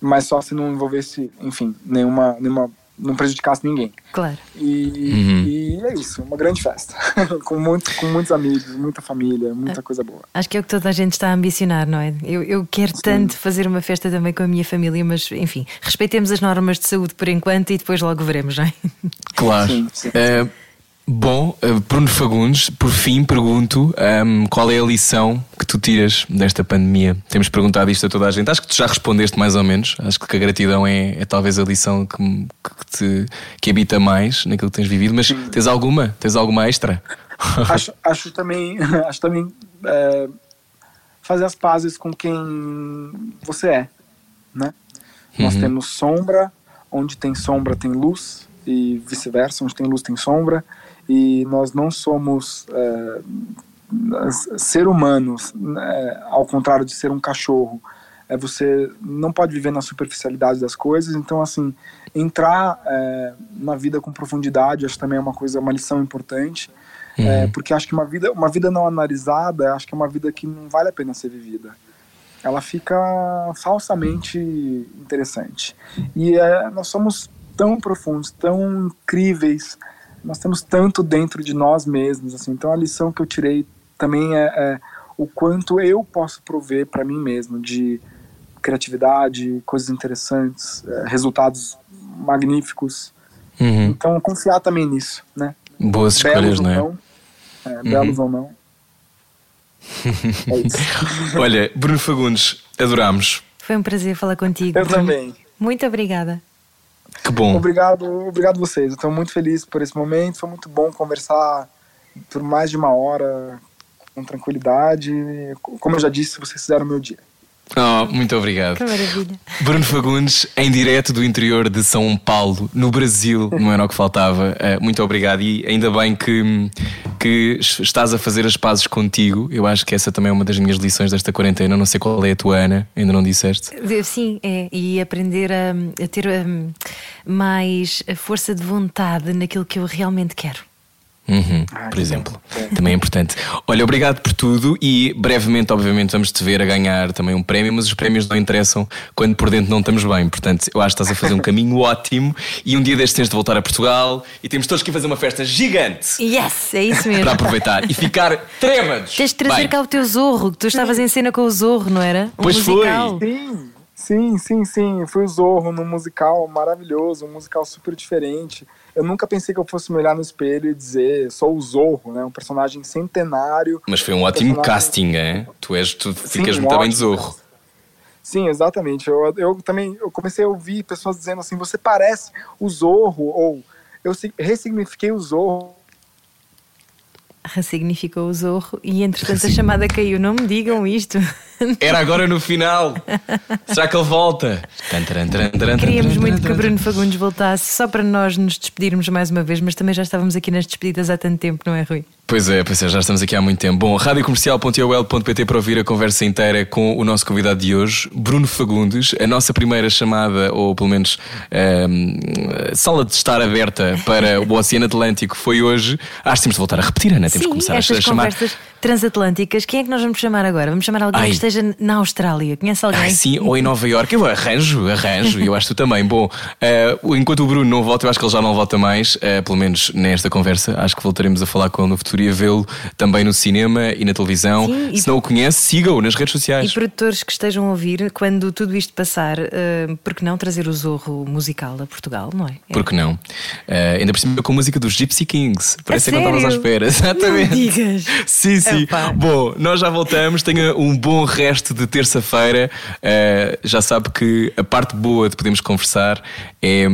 mas só se não envolvesse, enfim, nenhuma, nenhuma não prejudicasse ninguém. Claro. E, uhum. e é isso, uma grande festa. [LAUGHS] com, muito, com muitos amigos, muita família, muita é. coisa boa. Acho que é o que toda a gente está a ambicionar, não é? Eu, eu quero Sim. tanto fazer uma festa também com a minha família, mas enfim, respeitemos as normas de saúde por enquanto e depois logo veremos, não é? Claro. Sim, sim, é, Bom, eh, Bruno Fagundes, por fim pergunto um, ehm, qual é a lição que tu tiras desta pandemia? Temos perguntado isto a toda a gente. Acho que tu já respondeste mais ou menos. Acho que a gratidão é, é talvez a lição que, que, te, que habita mais naquilo que tens vivido. Mas tens alguma? Tens alguma extra? [LAUGHS] Acho, acho também, [LAUGHS] acho também é, fazer as pazes com quem você é, né? Uhum. Nós temos sombra, onde tem sombra tem luz e vice-versa, onde tem luz tem sombra e nós não somos é, ser humanos, né, ao contrário de ser um cachorro. É, você não pode viver na superficialidade das coisas, então assim entrar é, na vida com profundidade acho também é uma coisa, uma lição importante, é, uhum. é, porque acho que uma vida, uma vida não analisada, acho que é uma vida que não vale a pena ser vivida. Ela fica falsamente interessante. E é, nós somos tão profundos, tão incríveis, nós temos tanto dentro de nós mesmos, assim. Então a lição que eu tirei também é, é o quanto eu posso prover para mim mesmo de criatividade, coisas interessantes, é, resultados magníficos. Uhum. Então confiar também nisso, né? Boas escolhas, não é? Não, é uhum. Belos ou não. [LAUGHS] é isso. Olha, Bruno Fagundes, adorámos. Foi um prazer falar contigo. Eu também. Muito obrigada. Que bom. Obrigado, obrigado vocês. Estou muito feliz por esse momento. Foi muito bom conversar por mais de uma hora com tranquilidade. Como eu já disse, vocês fizeram o meu dia. Oh, muito obrigado. Que maravilha. Bruno Fagundes, em direto do interior de São Paulo, no Brasil, não era o que faltava. Eh, muito obrigado e ainda bem que, que estás a fazer as pazes contigo. Eu acho que essa também é uma das minhas lições desta quarentena. Não sei qual é a tua, Ana, ainda não disseste. Sim, é. E aprender a, a ter mais força de vontade naquilo que eu realmente quero. Uhum, ah, por exemplo, também é importante. Olha, obrigado por tudo e brevemente, obviamente, vamos te ver a ganhar também um prémio, mas os prémios não interessam quando por dentro não estamos bem. Portanto, eu acho que estás a fazer um caminho [LAUGHS] ótimo e um dia destes tens de voltar a Portugal e temos todos que fazer uma festa gigante. Yes, é isso mesmo. Para aproveitar e ficar [LAUGHS] trêmados. Tens de trazer bem. cá o teu zorro, que tu estavas em cena com o zorro, não era? Um pois musical. foi. Sim. Sim, sim, sim. Foi o Zorro num musical maravilhoso, um musical super diferente eu nunca pensei que eu fosse me olhar no espelho e dizer sou o Zorro, né? Um personagem centenário. Mas foi um ótimo personagem... casting, é? Tu és, tu ficas muito bem de Zorro. Sim, exatamente. Eu, eu também eu comecei a ouvir pessoas dizendo assim: você parece o Zorro, ou eu ressignifiquei o Zorro ressignificou o zorro e entretanto a chamada caiu. Não me digam isto. Era agora no final. Será que ele volta? Queríamos muito que o Bruno Fagundes voltasse só para nós nos despedirmos mais uma vez, mas também já estávamos aqui nas despedidas há tanto tempo, não é, Rui? Pois é, pois é, já estamos aqui há muito tempo. Bom, radiocomercial.ol.pt para ouvir a conversa inteira com o nosso convidado de hoje, Bruno Fagundes. A nossa primeira chamada, ou pelo menos um, ehm, sala de estar aberta para o Oceano Atlântico foi hoje. Acho que temos de voltar a repetir, Ana. Temos Sim, que começar a chamar. Conversas transatlânticas, quem é que nós vamos chamar agora? Vamos chamar alguém Ai. que esteja na Austrália. Conhece alguém? Ai, sim, ou em Nova Iorque. Eu arranjo, arranjo. eu acho que tu também. Bom, uh, enquanto o Bruno não volta, eu acho que ele já não volta mais, uh, pelo menos nesta conversa. Acho que voltaremos a falar com ele no futuro e a vê-lo também no cinema e na televisão. Sim, Se não o conhece, siga-o nas redes sociais. E produtores que estejam a ouvir, quando tudo isto passar, uh, por que não trazer o Zorro musical a Portugal, não é? é. Por que não? Uh, ainda por cima com a música dos Gypsy Kings. Parece que não estavas à espera. [LAUGHS] Exatamente. Não digas. Sim, sim. Bom, nós já voltamos. Tenha um bom resto de terça-feira. Uh, já sabe que a parte boa de podermos conversar é,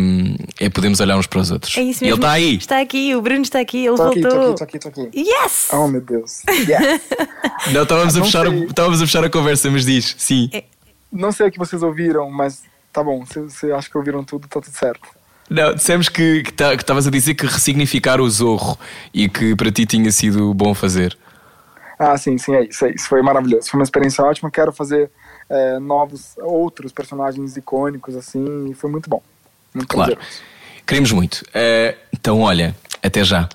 é podermos olhar uns para os outros. É isso mesmo. E ele está aí. Está aqui, o Bruno está aqui, ele tô voltou. Estou aqui, estou aqui, estou aqui. Yes! Oh meu Deus. Yes. [LAUGHS] não, estávamos a, fechar, estávamos a fechar a conversa, mas diz, sim. É. Não sei o que vocês ouviram, mas tá bom. Se você acha que ouviram tudo, está tudo certo. Não, dissemos que estavas a dizer que ressignificar o zorro e que para ti tinha sido bom fazer. Ah, sim, sim, é isso, é isso. Foi maravilhoso. Foi uma experiência ótima. Quero fazer é, novos, outros personagens icônicos, assim, e foi muito bom. Muito claro. Prazeroso. Queremos muito. Uh, então, olha, até já.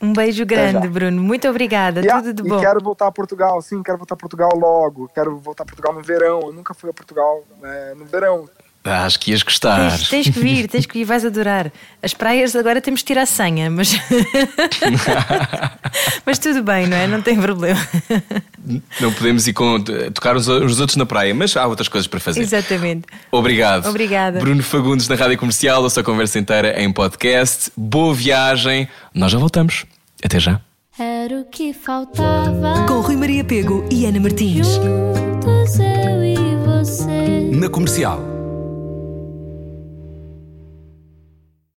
Um beijo grande, Bruno. Muito obrigada. E, Tudo de bom. E quero voltar a Portugal, sim, quero voltar a Portugal logo. Quero voltar a Portugal no verão. Eu nunca fui a Portugal é, no verão. Ah, acho que ias gostar. Tens, tens, que vir, tens que vir, vais adorar. As praias agora temos que tirar a senha, mas. [LAUGHS] mas tudo bem, não é? Não tem problema. Não podemos ir com, tocar os, os outros na praia, mas há outras coisas para fazer. Exatamente. Obrigado. Obrigada. Bruno Fagundes na Rádio Comercial, a sua conversa inteira em podcast. Boa viagem. Nós já voltamos. Até já. Era o que faltava. Com Rui Maria Pego e Ana Martins. Juntos eu e você. Na comercial.